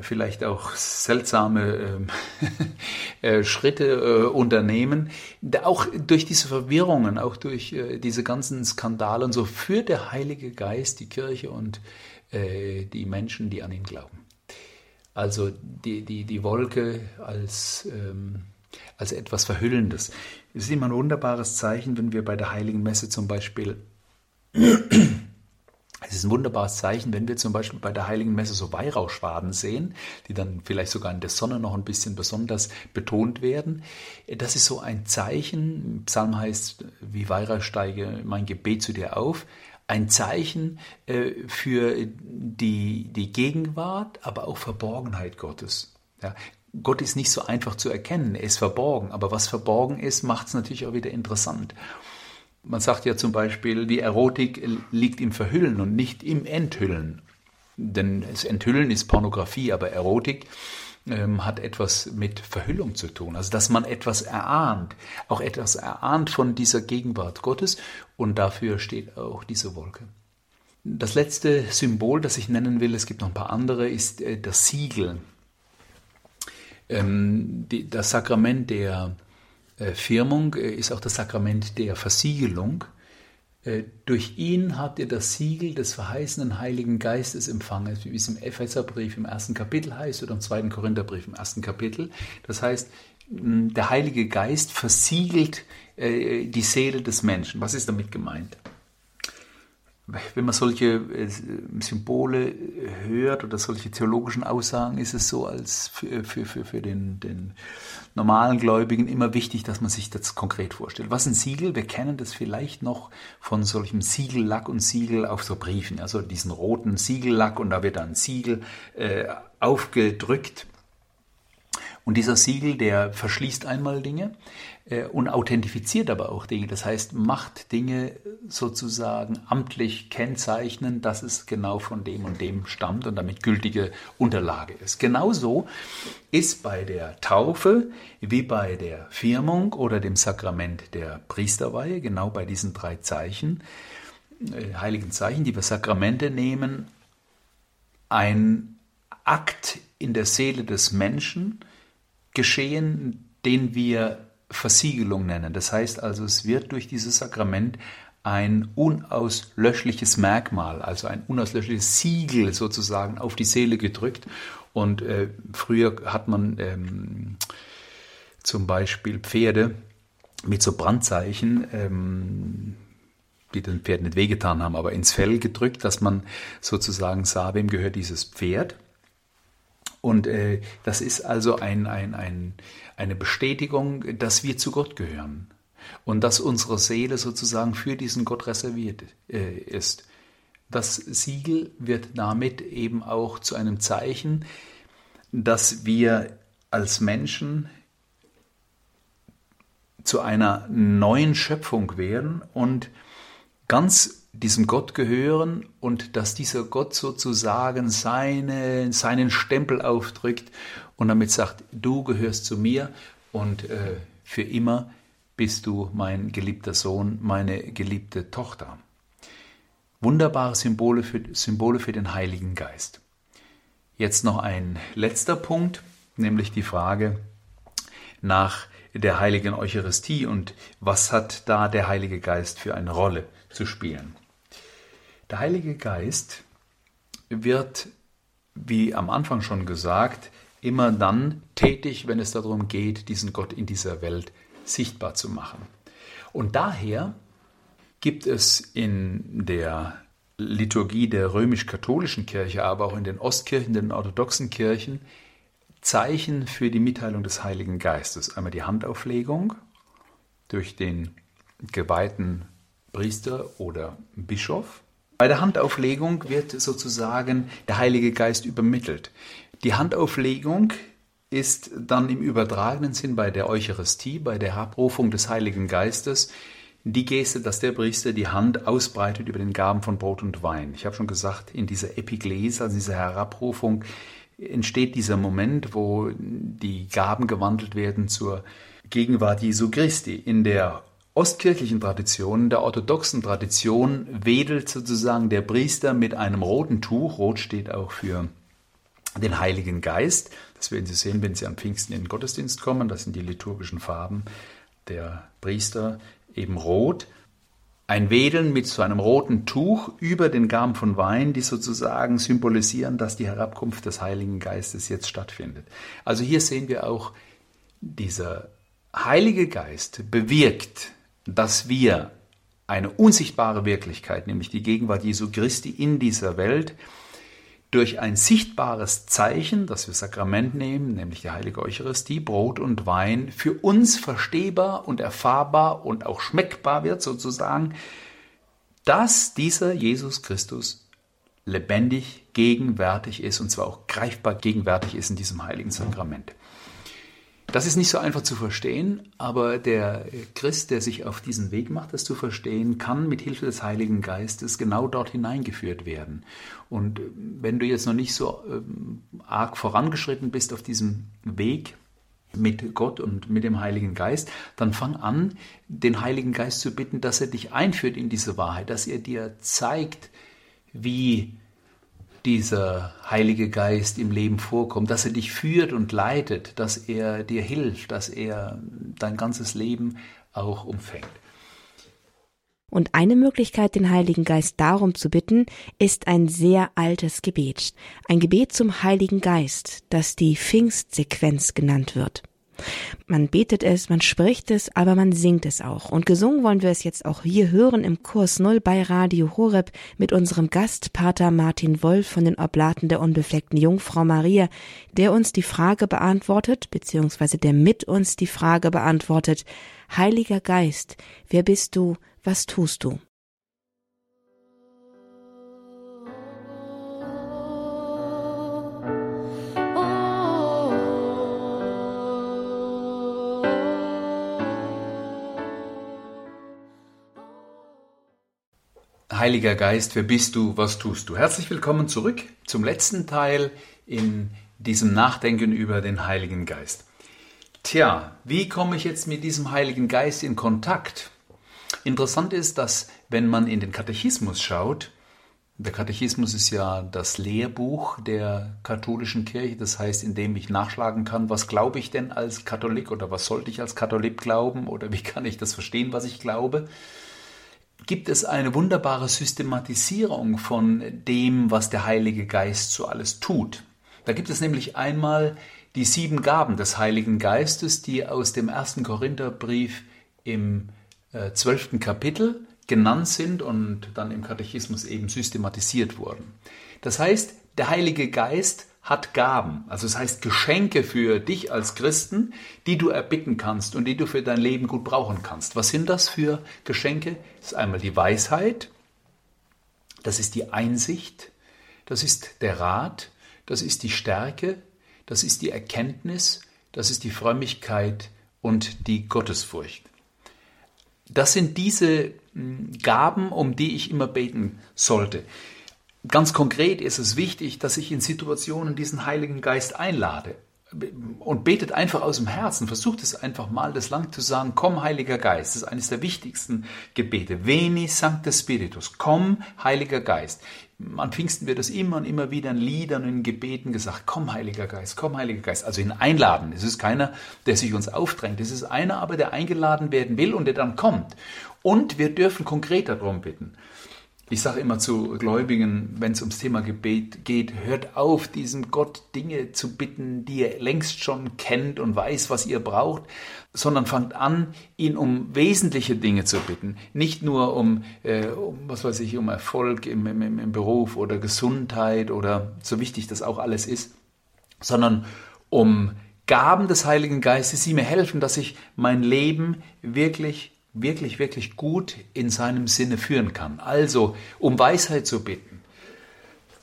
vielleicht auch seltsame ähm, Schritte unternehmen. Auch durch diese Verwirrungen, auch durch diese ganzen Skandale und so führt der Heilige Geist die Kirche und die Menschen, die an ihn glauben. Also die, die, die Wolke als ähm, also etwas Verhüllendes. Es ist immer ein wunderbares Zeichen, wenn wir bei der Heiligen Messe zum Beispiel es ist ein wunderbares Zeichen, wenn wir zum Beispiel bei der Heiligen Messe so Weihrauchschwaden sehen, die dann vielleicht sogar in der Sonne noch ein bisschen besonders betont werden. Das ist so ein Zeichen, Psalm heißt, wie Weihrauch steige mein Gebet zu dir auf, ein Zeichen äh, für die, die Gegenwart, aber auch Verborgenheit Gottes. Ja, Gott ist nicht so einfach zu erkennen, er ist verborgen, aber was verborgen ist, macht es natürlich auch wieder interessant. Man sagt ja zum Beispiel, die Erotik liegt im Verhüllen und nicht im Enthüllen. Denn das Enthüllen ist Pornografie, aber Erotik ähm, hat etwas mit Verhüllung zu tun. Also dass man etwas erahnt, auch etwas erahnt von dieser Gegenwart Gottes und dafür steht auch diese Wolke. Das letzte Symbol, das ich nennen will, es gibt noch ein paar andere, ist äh, das Siegel. Ähm, die, das Sakrament der Firmung äh, ist auch das Sakrament der Versiegelung. Äh, durch ihn habt ihr das Siegel des verheißenen Heiligen Geistes empfangen, wie es im Epheserbrief im ersten Kapitel heißt oder im zweiten Korintherbrief im ersten Kapitel. Das heißt, der Heilige Geist versiegelt die Seele des Menschen. Was ist damit gemeint? Wenn man solche äh, Symbole hört oder solche theologischen Aussagen, ist es so als für, für, für, für den, den normalen Gläubigen immer wichtig, dass man sich das konkret vorstellt. Was ein Siegel? Wir kennen das vielleicht noch von solchem Siegellack und Siegel auf so Briefen, also diesen roten Siegellack und da wird dann ein Siegel äh, aufgedrückt. Und dieser Siegel, der verschließt einmal Dinge äh, und authentifiziert aber auch Dinge. Das heißt, macht Dinge sozusagen amtlich kennzeichnen, dass es genau von dem und dem stammt und damit gültige Unterlage ist. Genauso ist bei der Taufe wie bei der Firmung oder dem Sakrament der Priesterweihe, genau bei diesen drei Zeichen, äh, heiligen Zeichen, die wir Sakramente nehmen, ein Akt in der Seele des Menschen geschehen, den wir Versiegelung nennen. Das heißt also, es wird durch dieses Sakrament ein unauslöschliches Merkmal, also ein unauslöschliches Siegel sozusagen auf die Seele gedrückt. Und äh, früher hat man ähm, zum Beispiel Pferde mit so Brandzeichen, ähm, die den Pferd nicht wehgetan haben, aber ins Fell gedrückt, dass man sozusagen sah, wem gehört dieses Pferd. Und äh, das ist also ein, ein, ein, eine Bestätigung, dass wir zu Gott gehören und dass unsere Seele sozusagen für diesen Gott reserviert äh, ist. Das Siegel wird damit eben auch zu einem Zeichen, dass wir als Menschen zu einer neuen Schöpfung werden und ganz diesem Gott gehören und dass dieser Gott sozusagen seine, seinen Stempel aufdrückt und damit sagt, du gehörst zu mir und äh, für immer bist du mein geliebter Sohn, meine geliebte Tochter. Wunderbare Symbole für, Symbole für den Heiligen Geist. Jetzt noch ein letzter Punkt, nämlich die Frage nach der heiligen Eucharistie und was hat da der Heilige Geist für eine Rolle zu spielen. Der Heilige Geist wird, wie am Anfang schon gesagt, immer dann tätig, wenn es darum geht, diesen Gott in dieser Welt sichtbar zu machen. Und daher gibt es in der Liturgie der römisch-katholischen Kirche, aber auch in den Ostkirchen, den orthodoxen Kirchen, Zeichen für die Mitteilung des Heiligen Geistes. Einmal die Handauflegung durch den geweihten Priester oder Bischof bei der Handauflegung wird sozusagen der Heilige Geist übermittelt. Die Handauflegung ist dann im übertragenen Sinn bei der Eucharistie, bei der Abrufung des Heiligen Geistes, die Geste, dass der Priester die Hand ausbreitet über den Gaben von Brot und Wein. Ich habe schon gesagt, in dieser Epiglese, also dieser Herabrufung, entsteht dieser Moment, wo die Gaben gewandelt werden zur Gegenwart Jesu Christi. In der ostkirchlichen Tradition, der orthodoxen Tradition, wedelt sozusagen der Priester mit einem roten Tuch. Rot steht auch für den Heiligen Geist. Das werden Sie sehen, wenn Sie am Pfingsten in den Gottesdienst kommen. Das sind die liturgischen Farben der Priester, eben rot. Ein Wedeln mit so einem roten Tuch über den Gaben von Wein, die sozusagen symbolisieren, dass die Herabkunft des Heiligen Geistes jetzt stattfindet. Also hier sehen wir auch dieser Heilige Geist bewirkt, dass wir eine unsichtbare Wirklichkeit, nämlich die Gegenwart Jesu Christi in dieser Welt, durch ein sichtbares Zeichen, das wir Sakrament nehmen, nämlich die heilige Eucharistie, Brot und Wein, für uns verstehbar und erfahrbar und auch schmeckbar wird sozusagen, dass dieser Jesus Christus lebendig gegenwärtig ist und zwar auch greifbar gegenwärtig ist in diesem heiligen Sakrament. Das ist nicht so einfach zu verstehen, aber der Christ, der sich auf diesen Weg macht, das zu verstehen, kann mit Hilfe des Heiligen Geistes genau dort hineingeführt werden. Und wenn du jetzt noch nicht so ähm, arg vorangeschritten bist auf diesem Weg mit Gott und mit dem Heiligen Geist, dann fang an, den Heiligen Geist zu bitten, dass er dich einführt in diese Wahrheit, dass er dir zeigt, wie dieser Heilige Geist im Leben vorkommt, dass er dich führt und leitet, dass er dir hilft, dass er dein ganzes Leben auch umfängt. Und eine Möglichkeit, den Heiligen Geist darum zu bitten, ist ein sehr altes Gebet. Ein Gebet zum Heiligen Geist, das die Pfingstsequenz genannt wird. Man betet es, man spricht es, aber man singt es auch. Und gesungen wollen wir es jetzt auch hier hören im Kurs Null bei Radio Horeb mit unserem Gast Pater Martin Wolf von den Oblaten der unbefleckten Jungfrau Maria, der uns die Frage beantwortet, beziehungsweise der mit uns die Frage beantwortet, Heiliger Geist, wer bist du, was tust du? Heiliger Geist, wer bist du, was tust du? Herzlich willkommen zurück zum letzten Teil in diesem Nachdenken über den Heiligen Geist. Tja, wie komme ich jetzt mit diesem Heiligen Geist in Kontakt? Interessant ist, dass wenn man in den Katechismus schaut, der Katechismus ist ja das Lehrbuch der katholischen Kirche, das heißt, in dem ich nachschlagen kann, was glaube ich denn als Katholik oder was sollte ich als Katholik glauben oder wie kann ich das verstehen, was ich glaube gibt es eine wunderbare Systematisierung von dem, was der Heilige Geist so alles tut. Da gibt es nämlich einmal die sieben Gaben des Heiligen Geistes, die aus dem ersten Korintherbrief im äh, zwölften Kapitel genannt sind und dann im Katechismus eben systematisiert wurden. Das heißt, der Heilige Geist hat Gaben, also das heißt Geschenke für dich als Christen, die du erbitten kannst und die du für dein Leben gut brauchen kannst. Was sind das für Geschenke? Das ist einmal die Weisheit, das ist die Einsicht, das ist der Rat, das ist die Stärke, das ist die Erkenntnis, das ist die Frömmigkeit und die Gottesfurcht. Das sind diese hm, Gaben, um die ich immer beten sollte. Ganz konkret ist es wichtig, dass ich in Situationen diesen Heiligen Geist einlade und betet einfach aus dem Herzen. Versucht es einfach mal, das lang zu sagen, komm Heiliger Geist. Das ist eines der wichtigsten Gebete. Veni Sancte Spiritus. Komm Heiliger Geist. An Pfingsten wird das immer und immer wieder in Liedern und in Gebeten gesagt, komm Heiliger Geist, komm Heiliger Geist. Also ihn einladen. Es ist keiner, der sich uns aufdrängt. Es ist einer aber, der eingeladen werden will und der dann kommt. Und wir dürfen konkret darum bitten. Ich sage immer zu Gläubigen, wenn es ums Thema Gebet geht, hört auf, diesem Gott Dinge zu bitten, die ihr längst schon kennt und weiß, was ihr braucht, sondern fangt an, ihn um wesentliche Dinge zu bitten. Nicht nur um, äh, um was weiß ich, um Erfolg im, im, im Beruf oder Gesundheit oder so wichtig das auch alles ist, sondern um Gaben des Heiligen Geistes, die mir helfen, dass ich mein Leben wirklich wirklich, wirklich gut in seinem Sinne führen kann. Also, um Weisheit zu bitten.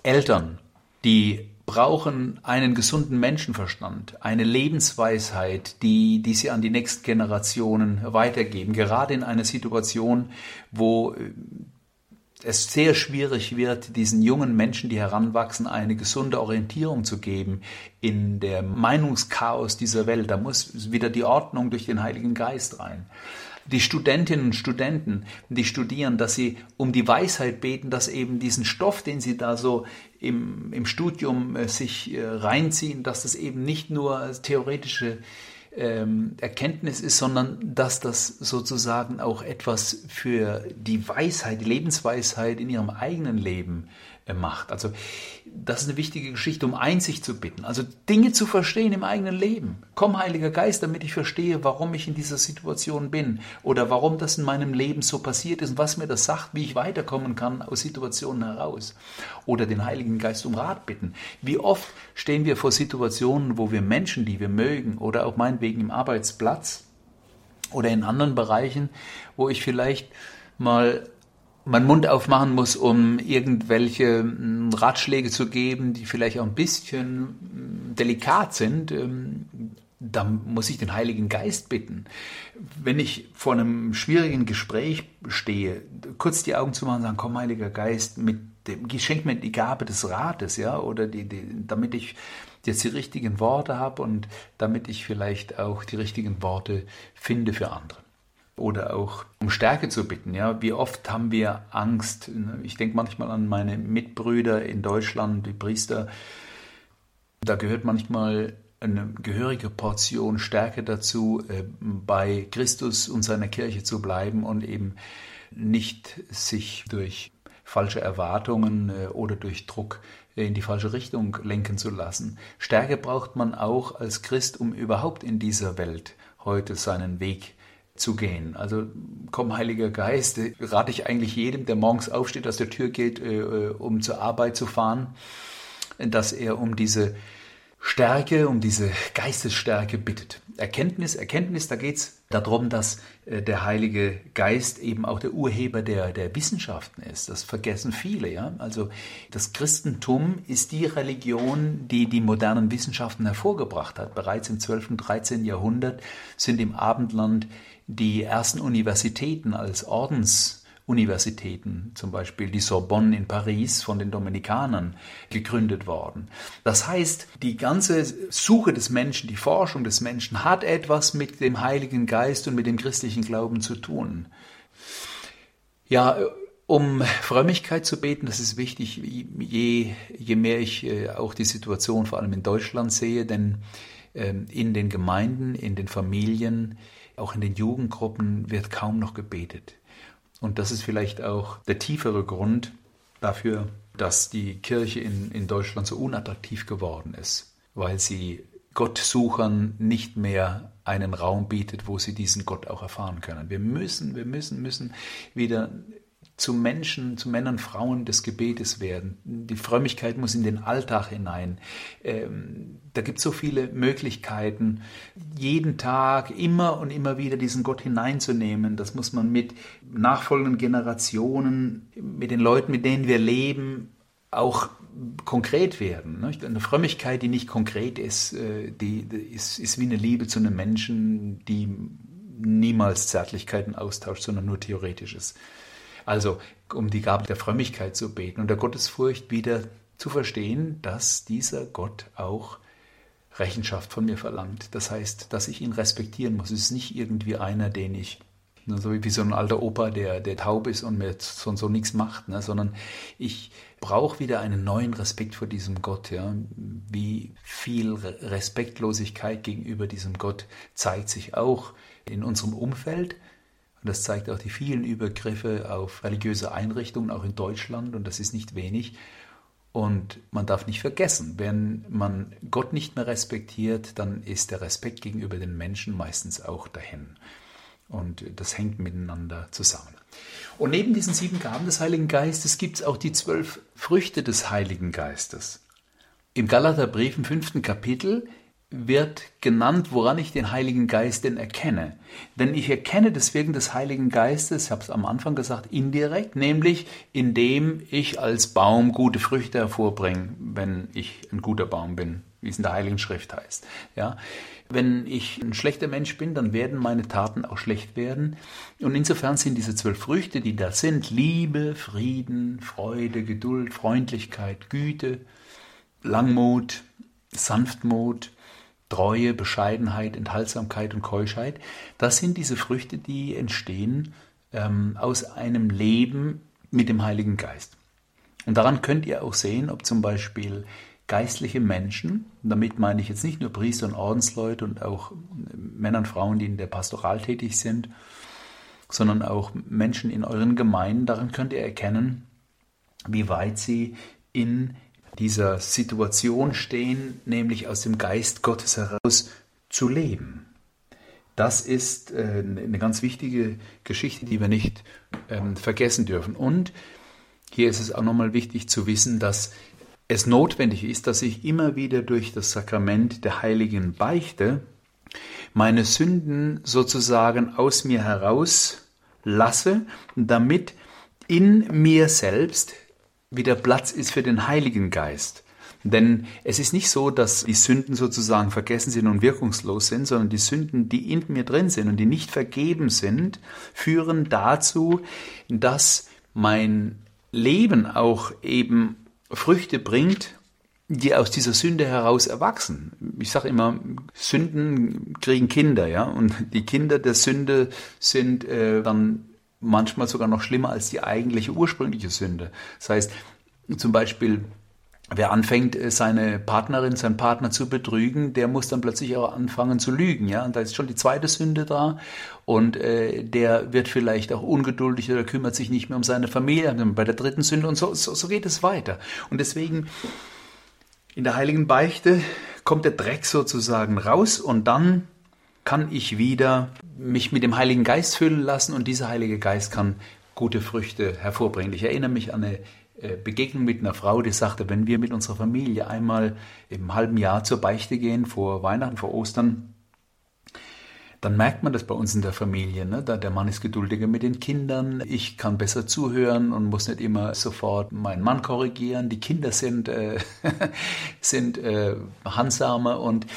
Eltern, die brauchen einen gesunden Menschenverstand, eine Lebensweisheit, die, die sie an die nächsten Generationen weitergeben. Gerade in einer Situation, wo äh, es sehr schwierig wird, diesen jungen Menschen, die heranwachsen, eine gesunde Orientierung zu geben in der Meinungschaos dieser Welt. Da muss wieder die Ordnung durch den Heiligen Geist rein die Studentinnen und Studenten, die studieren, dass sie um die Weisheit beten, dass eben diesen Stoff, den sie da so im, im Studium äh, sich äh, reinziehen, dass das eben nicht nur theoretische ähm, Erkenntnis ist, sondern dass das sozusagen auch etwas für die Weisheit, die Lebensweisheit in ihrem eigenen Leben macht. Also das ist eine wichtige Geschichte, um Einsicht zu bitten, also Dinge zu verstehen im eigenen Leben. Komm, Heiliger Geist, damit ich verstehe, warum ich in dieser Situation bin oder warum das in meinem Leben so passiert ist und was mir das sagt, wie ich weiterkommen kann aus Situationen heraus. Oder den Heiligen Geist um Rat bitten. Wie oft stehen wir vor Situationen, wo wir Menschen, die wir mögen oder auch meinetwegen im Arbeitsplatz oder in anderen Bereichen, wo ich vielleicht mal meinen Mund aufmachen muss, um irgendwelche hm, Ratschläge zu geben, die vielleicht auch ein bisschen hm, delikat sind, ähm, da muss ich den Heiligen Geist bitten. Wenn ich vor einem schwierigen Gespräch stehe, kurz die Augen zu machen und sagen, komm, Heiliger Geist, mit dem, schenk mir die Gabe des Rates, ja, oder die, die, damit ich jetzt die richtigen Worte habe und damit ich vielleicht auch die richtigen Worte finde für andere oder auch um Stärke zu bitten. Ja, wie oft haben wir Angst? Ich denke manchmal an meine Mitbrüder in Deutschland, die Priester. Da gehört manchmal eine gehörige Portion Stärke dazu, äh, bei Christus und seiner Kirche zu bleiben und eben nicht sich durch falsche Erwartungen äh, oder durch Druck in die falsche Richtung lenken zu lassen. Stärke braucht man auch als Christ, um überhaupt in dieser Welt heute seinen Weg zu gehen. Also komm, Heiliger Geist, rate ich eigentlich jedem, der morgens aufsteht, aus der Tür geht, äh, äh, um zur Arbeit zu fahren, dass er um diese Stärke, um diese Geistesstärke bittet. Erkenntnis, Erkenntnis, da geht es darum, dass äh, der Heilige Geist eben auch der Urheber der, der Wissenschaften ist. Das vergessen viele, ja. Also das Christentum ist die Religion, die die modernen Wissenschaften hervorgebracht hat. Bereits im 12. und 13. Jahrhundert sind im Abendland die ersten Universitäten als Ordensuniversitäten, zum Beispiel die Sorbonne in Paris von den Dominikanern gegründet worden. Das heißt, die ganze Suche des Menschen, die Forschung des Menschen hat etwas mit dem Heiligen Geist und mit dem christlichen Glauben zu tun. Ja, um Frömmigkeit zu beten, das ist wichtig, je, je mehr ich äh, auch die Situation vor allem in Deutschland sehe, denn ähm, in den Gemeinden, in den Familien, auch in den Jugendgruppen wird kaum noch gebetet. Und das ist vielleicht auch der tiefere Grund dafür, dass die Kirche in, in Deutschland so unattraktiv geworden ist, weil sie Gottsuchern nicht mehr einen Raum bietet, wo sie diesen Gott auch erfahren können. Wir müssen, wir müssen, müssen wieder zu Menschen, zu Männern, Frauen des Gebetes werden. Die Frömmigkeit muss in den Alltag hinein. Ähm, da gibt es so viele Möglichkeiten, jeden Tag immer und immer wieder diesen Gott hineinzunehmen. Das muss man mit nachfolgenden Generationen, mit den Leuten, mit denen wir leben, auch konkret werden. Nicht? Eine Frömmigkeit, die nicht konkret ist, äh, die, die ist, ist wie eine Liebe zu einem Menschen, die niemals Zärtlichkeiten austauscht, sondern nur theoretisches. Also um die Gabe der Frömmigkeit zu beten und der Gottesfurcht wieder zu verstehen, dass dieser Gott auch Rechenschaft von mir verlangt. Das heißt, dass ich ihn respektieren muss. Es ist nicht irgendwie einer, den ich so wie so ein alter Opa, der, der taub ist und mir so, so nichts macht, ne? sondern ich brauche wieder einen neuen Respekt vor diesem Gott. Ja? Wie viel Respektlosigkeit gegenüber diesem Gott zeigt sich auch in unserem Umfeld, und das zeigt auch die vielen Übergriffe auf religiöse Einrichtungen, auch in Deutschland, und das ist nicht wenig. Und man darf nicht vergessen, wenn man Gott nicht mehr respektiert, dann ist der Respekt gegenüber den Menschen meistens auch dahin. Und das hängt miteinander zusammen. Und neben diesen sieben Gaben des Heiligen Geistes gibt es auch die zwölf Früchte des Heiligen Geistes. Im Galaterbrief im fünften Kapitel wird genannt, woran ich den Heiligen Geist denn erkenne. Denn ich erkenne das Wirken des Heiligen Geistes, ich habe es am Anfang gesagt, indirekt, nämlich indem ich als Baum gute Früchte hervorbringe, wenn ich ein guter Baum bin, wie es in der Heiligen Schrift heißt. Ja, wenn ich ein schlechter Mensch bin, dann werden meine Taten auch schlecht werden. Und insofern sind diese zwölf Früchte, die da sind, Liebe, Frieden, Freude, Geduld, Freundlichkeit, Güte, Langmut, Sanftmut, Treue, Bescheidenheit, Enthaltsamkeit und Keuschheit, das sind diese Früchte, die entstehen ähm, aus einem Leben mit dem Heiligen Geist. Und daran könnt ihr auch sehen, ob zum Beispiel geistliche Menschen, damit meine ich jetzt nicht nur Priester und Ordensleute und auch Männer und Frauen, die in der Pastoral tätig sind, sondern auch Menschen in euren Gemeinden, daran könnt ihr erkennen, wie weit sie in dieser Situation stehen, nämlich aus dem Geist Gottes heraus zu leben. Das ist äh, eine ganz wichtige Geschichte, die wir nicht ähm, vergessen dürfen. Und hier ist es auch nochmal wichtig zu wissen, dass es notwendig ist, dass ich immer wieder durch das Sakrament der heiligen Beichte meine Sünden sozusagen aus mir heraus lasse, damit in mir selbst wieder Platz ist für den Heiligen Geist. Denn es ist nicht so, dass die Sünden sozusagen vergessen sind und wirkungslos sind, sondern die Sünden, die in mir drin sind und die nicht vergeben sind, führen dazu, dass mein Leben auch eben Früchte bringt, die aus dieser Sünde heraus erwachsen. Ich sage immer, Sünden kriegen Kinder, ja, und die Kinder der Sünde sind äh, dann manchmal sogar noch schlimmer als die eigentliche ursprüngliche Sünde. Das heißt, zum Beispiel Wer anfängt, äh, seine Partnerin, seinen Partner zu betrügen, der muss dann plötzlich auch anfangen zu lügen, ja. Und da ist schon die zweite Sünde da. Und äh, der wird vielleicht auch ungeduldig oder kümmert sich nicht mehr um seine Familie, bei der dritten Sünde und so, so, so geht es weiter. Und deswegen in der heiligen Beichte kommt der Dreck sozusagen raus und dann kann ich wieder mich mit dem Heiligen Geist füllen lassen und dieser Heilige Geist kann gute Früchte hervorbringen. Ich erinnere mich an eine äh, Begegnung mit einer Frau, die sagte, wenn wir mit unserer Familie einmal im halben Jahr zur Beichte gehen, vor Weihnachten, vor Ostern, dann merkt man das bei uns in der Familie. Ne? Da der Mann ist geduldiger mit den Kindern, ich kann besser zuhören und muss nicht immer sofort meinen Mann korrigieren. Die Kinder sind, äh, sind äh, handsamer und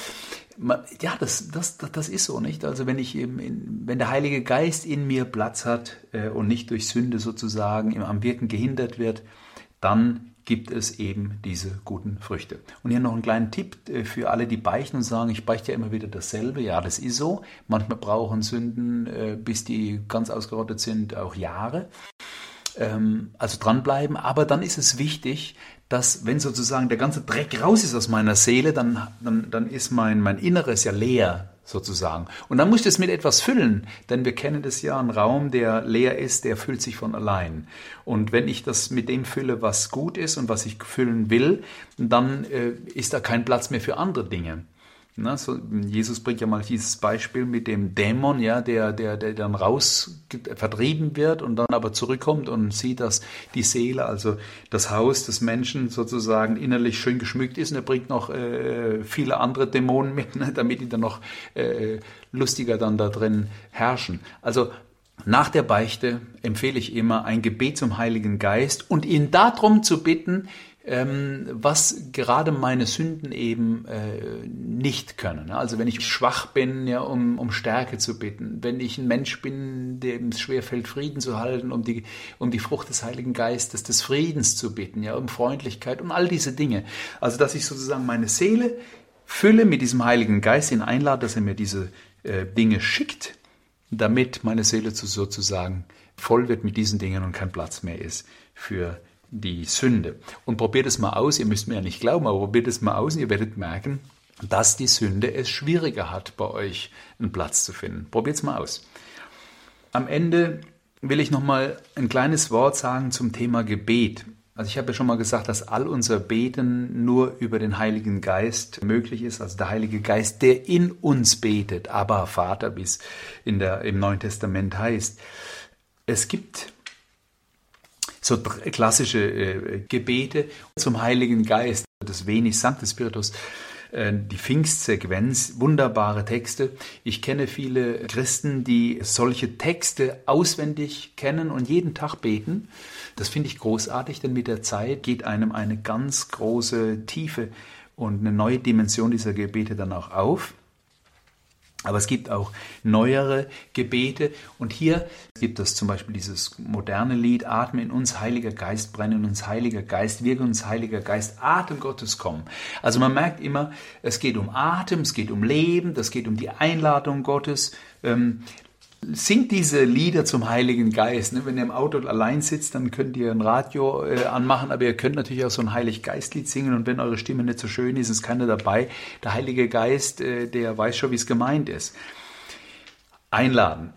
ja, das, das, das ist so, nicht? Also wenn ich eben, in, wenn der Heilige Geist in mir Platz hat äh, und nicht durch Sünde sozusagen am Wirken gehindert wird, dann gibt es eben diese guten Früchte. Und hier noch einen kleinen Tipp äh, für alle, die beichten und sagen, ich beichte ja immer wieder dasselbe. Ja, das ist so. Manchmal brauchen Sünden, äh, bis die ganz ausgerottet sind, auch Jahre. Ähm, also dranbleiben. Aber dann ist es wichtig, dass wenn sozusagen der ganze Dreck raus ist aus meiner Seele, dann, dann, dann ist mein, mein Inneres ja leer sozusagen. Und dann muss ich es mit etwas füllen, denn wir kennen das ja, ein Raum, der leer ist, der füllt sich von allein. Und wenn ich das mit dem fülle, was gut ist und was ich füllen will, dann äh, ist da kein Platz mehr für andere Dinge. Na, so, Jesus bringt ja mal dieses Beispiel mit dem Dämon, ja, der, der, der dann raus vertrieben wird und dann aber zurückkommt und sieht, dass die Seele, also das Haus des Menschen sozusagen innerlich schön geschmückt ist und er bringt noch äh, viele andere Dämonen mit, ne, damit die dann noch äh, lustiger dann da drin herrschen. Also nach der Beichte empfehle ich immer ein Gebet zum Heiligen Geist und ihn darum zu bitten, ähm, was gerade meine Sünden eben äh, nicht können. Also wenn ich schwach bin, ja, um, um Stärke zu bitten, wenn ich ein Mensch bin, dem es schwerfällt, Frieden zu halten, um die, um die Frucht des Heiligen Geistes, des Friedens zu bitten, ja, um Freundlichkeit, um all diese Dinge. Also dass ich sozusagen meine Seele fülle mit diesem Heiligen Geist, ihn einlade, dass er mir diese äh, Dinge schickt, damit meine Seele zu, sozusagen voll wird mit diesen Dingen und kein Platz mehr ist für die Sünde. Und probiert es mal aus, ihr müsst mir ja nicht glauben, aber probiert es mal aus und ihr werdet merken, dass die Sünde es schwieriger hat, bei euch einen Platz zu finden. Probiert es mal aus. Am Ende will ich noch mal ein kleines Wort sagen zum Thema Gebet. Also ich habe ja schon mal gesagt, dass all unser Beten nur über den Heiligen Geist möglich ist, also der Heilige Geist, der in uns betet, aber Vater, wie es in der, im Neuen Testament heißt. Es gibt so klassische äh, Gebete zum Heiligen Geist, das Wenig Sancte Spiritus, äh, die Pfingstsequenz, wunderbare Texte. Ich kenne viele Christen, die solche Texte auswendig kennen und jeden Tag beten. Das finde ich großartig, denn mit der Zeit geht einem eine ganz große Tiefe und eine neue Dimension dieser Gebete dann auch auf. Aber es gibt auch neuere Gebete und hier gibt es zum Beispiel dieses moderne Lied Atme in uns, Heiliger Geist, brenne in uns, Heiliger Geist, wirke uns, Heiliger Geist, Atem Gottes komm. Also man merkt immer, es geht um Atem, es geht um Leben, das geht um die Einladung Gottes. Ähm, Singt diese Lieder zum Heiligen Geist. Ne? Wenn ihr im Auto allein sitzt, dann könnt ihr ein Radio äh, anmachen, aber ihr könnt natürlich auch so ein Heilig Geistlied singen und wenn eure Stimme nicht so schön ist, ist keiner dabei. Der Heilige Geist, äh, der weiß schon, wie es gemeint ist. Einladen.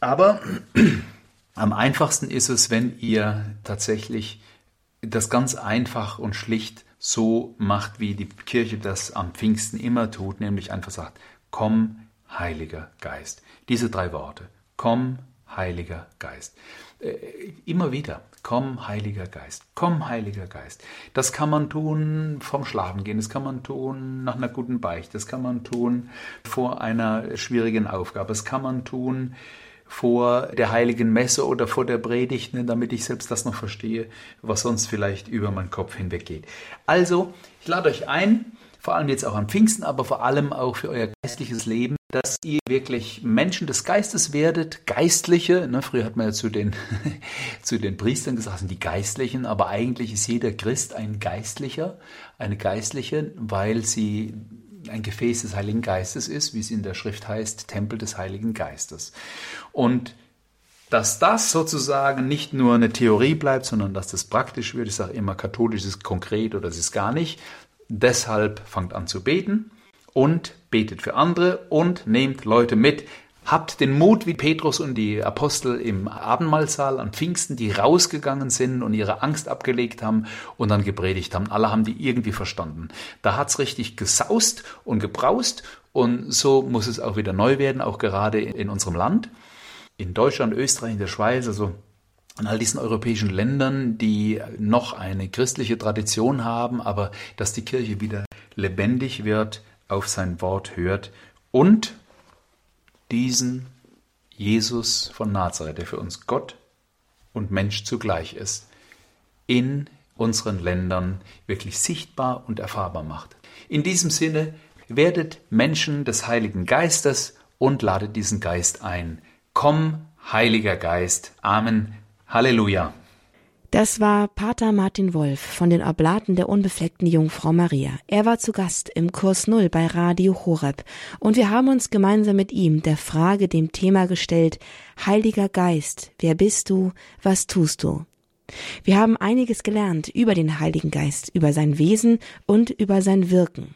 Aber am einfachsten ist es, wenn ihr tatsächlich das ganz einfach und schlicht so macht, wie die Kirche das am Pfingsten immer tut, nämlich einfach sagt, komm, Heiliger Geist. Diese drei Worte, komm, Heiliger Geist. Äh, immer wieder, komm, Heiliger Geist, komm, Heiliger Geist. Das kann man tun vom Schlafengehen, das kann man tun nach einer guten Beicht, das kann man tun vor einer schwierigen Aufgabe, das kann man tun vor der heiligen Messe oder vor der Predigt, ne, damit ich selbst das noch verstehe, was sonst vielleicht über meinen Kopf hinweggeht. Also, ich lade euch ein, vor allem jetzt auch an Pfingsten, aber vor allem auch für euer geistliches Leben, dass ihr wirklich Menschen des Geistes werdet, Geistliche. Ne, früher hat man ja zu den, zu den Priestern gesagt, sind die Geistlichen, aber eigentlich ist jeder Christ ein Geistlicher, eine Geistliche, weil sie ein Gefäß des Heiligen Geistes ist, wie es in der Schrift heißt, Tempel des Heiligen Geistes. Und dass das sozusagen nicht nur eine Theorie bleibt, sondern dass das praktisch wird. Ich sage immer, katholisch ist konkret oder es ist gar nicht. Deshalb fangt an zu beten und betet für andere und nehmt Leute mit. Habt den Mut wie Petrus und die Apostel im Abendmahlsaal an Pfingsten, die rausgegangen sind und ihre Angst abgelegt haben und dann gepredigt haben. Alle haben die irgendwie verstanden. Da hat's richtig gesaust und gebraust und so muss es auch wieder neu werden, auch gerade in unserem Land. In Deutschland, Österreich, in der Schweiz, also in all diesen europäischen Ländern, die noch eine christliche Tradition haben, aber dass die Kirche wieder lebendig wird, auf sein Wort hört und diesen Jesus von Nazareth, der für uns Gott und Mensch zugleich ist, in unseren Ländern wirklich sichtbar und erfahrbar macht. In diesem Sinne, werdet Menschen des Heiligen Geistes und ladet diesen Geist ein. Komm, Heiliger Geist. Amen. Halleluja. Das war Pater Martin Wolf von den Oblaten der unbefleckten Jungfrau Maria. Er war zu Gast im Kurs Null bei Radio Horeb und wir haben uns gemeinsam mit ihm der Frage dem Thema gestellt, Heiliger Geist, wer bist du, was tust du? Wir haben einiges gelernt über den Heiligen Geist, über sein Wesen und über sein Wirken.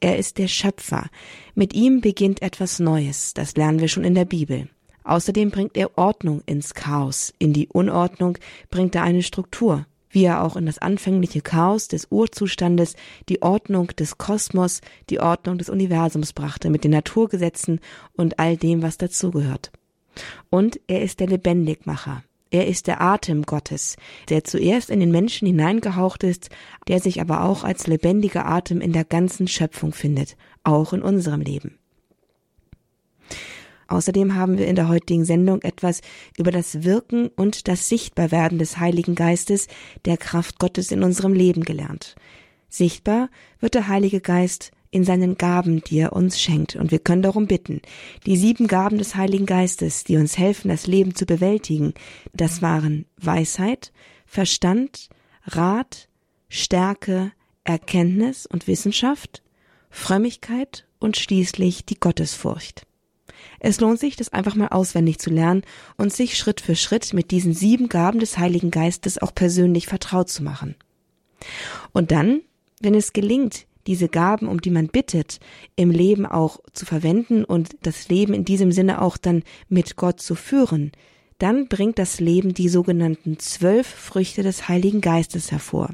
Er ist der Schöpfer. Mit ihm beginnt etwas Neues, das lernen wir schon in der Bibel. Außerdem bringt er Ordnung ins Chaos. In die Unordnung bringt er eine Struktur, wie er auch in das anfängliche Chaos des Urzustandes die Ordnung des Kosmos, die Ordnung des Universums brachte, mit den Naturgesetzen und all dem, was dazugehört. Und er ist der Lebendigmacher. Er ist der Atem Gottes, der zuerst in den Menschen hineingehaucht ist, der sich aber auch als lebendiger Atem in der ganzen Schöpfung findet, auch in unserem Leben. Außerdem haben wir in der heutigen Sendung etwas über das Wirken und das Sichtbarwerden des Heiligen Geistes, der Kraft Gottes in unserem Leben gelernt. Sichtbar wird der Heilige Geist in seinen Gaben, die er uns schenkt, und wir können darum bitten. Die sieben Gaben des Heiligen Geistes, die uns helfen, das Leben zu bewältigen, das waren Weisheit, Verstand, Rat, Stärke, Erkenntnis und Wissenschaft, Frömmigkeit und schließlich die Gottesfurcht. Es lohnt sich, das einfach mal auswendig zu lernen und sich Schritt für Schritt mit diesen sieben Gaben des Heiligen Geistes auch persönlich vertraut zu machen. Und dann, wenn es gelingt, diese Gaben, um die man bittet, im Leben auch zu verwenden und das Leben in diesem Sinne auch dann mit Gott zu führen, dann bringt das Leben die sogenannten zwölf Früchte des Heiligen Geistes hervor.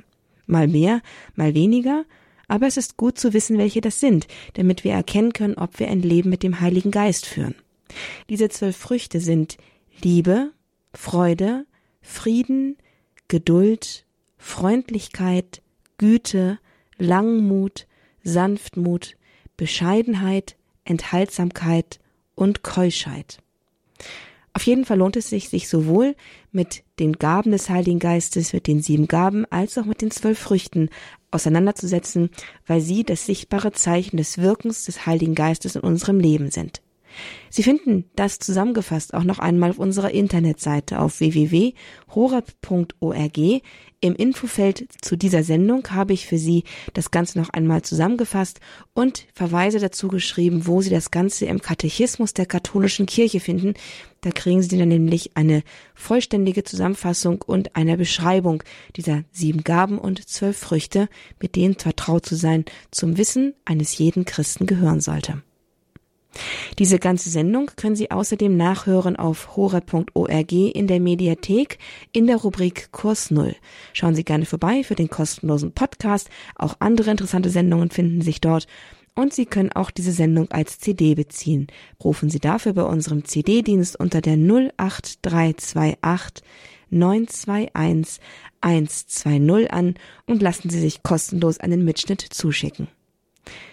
Mal mehr, mal weniger, aber es ist gut zu wissen, welche das sind, damit wir erkennen können, ob wir ein Leben mit dem Heiligen Geist führen. Diese zwölf Früchte sind Liebe, Freude, Frieden, Geduld, Freundlichkeit, Güte, Langmut, Sanftmut, Bescheidenheit, Enthaltsamkeit und Keuschheit. Auf jeden Fall lohnt es sich, sich sowohl mit den Gaben des Heiligen Geistes, mit den sieben Gaben, als auch mit den zwölf Früchten auseinanderzusetzen, weil sie das sichtbare Zeichen des Wirkens des Heiligen Geistes in unserem Leben sind. Sie finden das zusammengefasst auch noch einmal auf unserer Internetseite auf www.horeb.org. Im Infofeld zu dieser Sendung habe ich für Sie das Ganze noch einmal zusammengefasst und Verweise dazu geschrieben, wo Sie das Ganze im Katechismus der katholischen Kirche finden. Da kriegen Sie dann nämlich eine vollständige Zusammenfassung und eine Beschreibung dieser sieben Gaben und zwölf Früchte, mit denen vertraut zu sein zum Wissen eines jeden Christen gehören sollte. Diese ganze Sendung können Sie außerdem nachhören auf hore.org in der Mediathek in der Rubrik Kurs Null. Schauen Sie gerne vorbei für den kostenlosen Podcast. Auch andere interessante Sendungen finden sich dort. Und Sie können auch diese Sendung als CD beziehen. Rufen Sie dafür bei unserem CD-Dienst unter der 08328 921 120 an und lassen Sie sich kostenlos einen Mitschnitt zuschicken.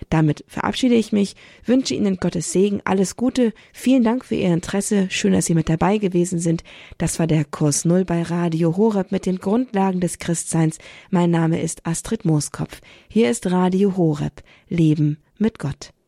Damit verabschiede ich mich, wünsche Ihnen Gottes Segen, alles Gute, vielen Dank für Ihr Interesse, schön, dass Sie mit dabei gewesen sind. Das war der Kurs Null bei Radio Horeb mit den Grundlagen des Christseins. Mein Name ist Astrid Mooskopf. Hier ist Radio Horeb, Leben mit Gott.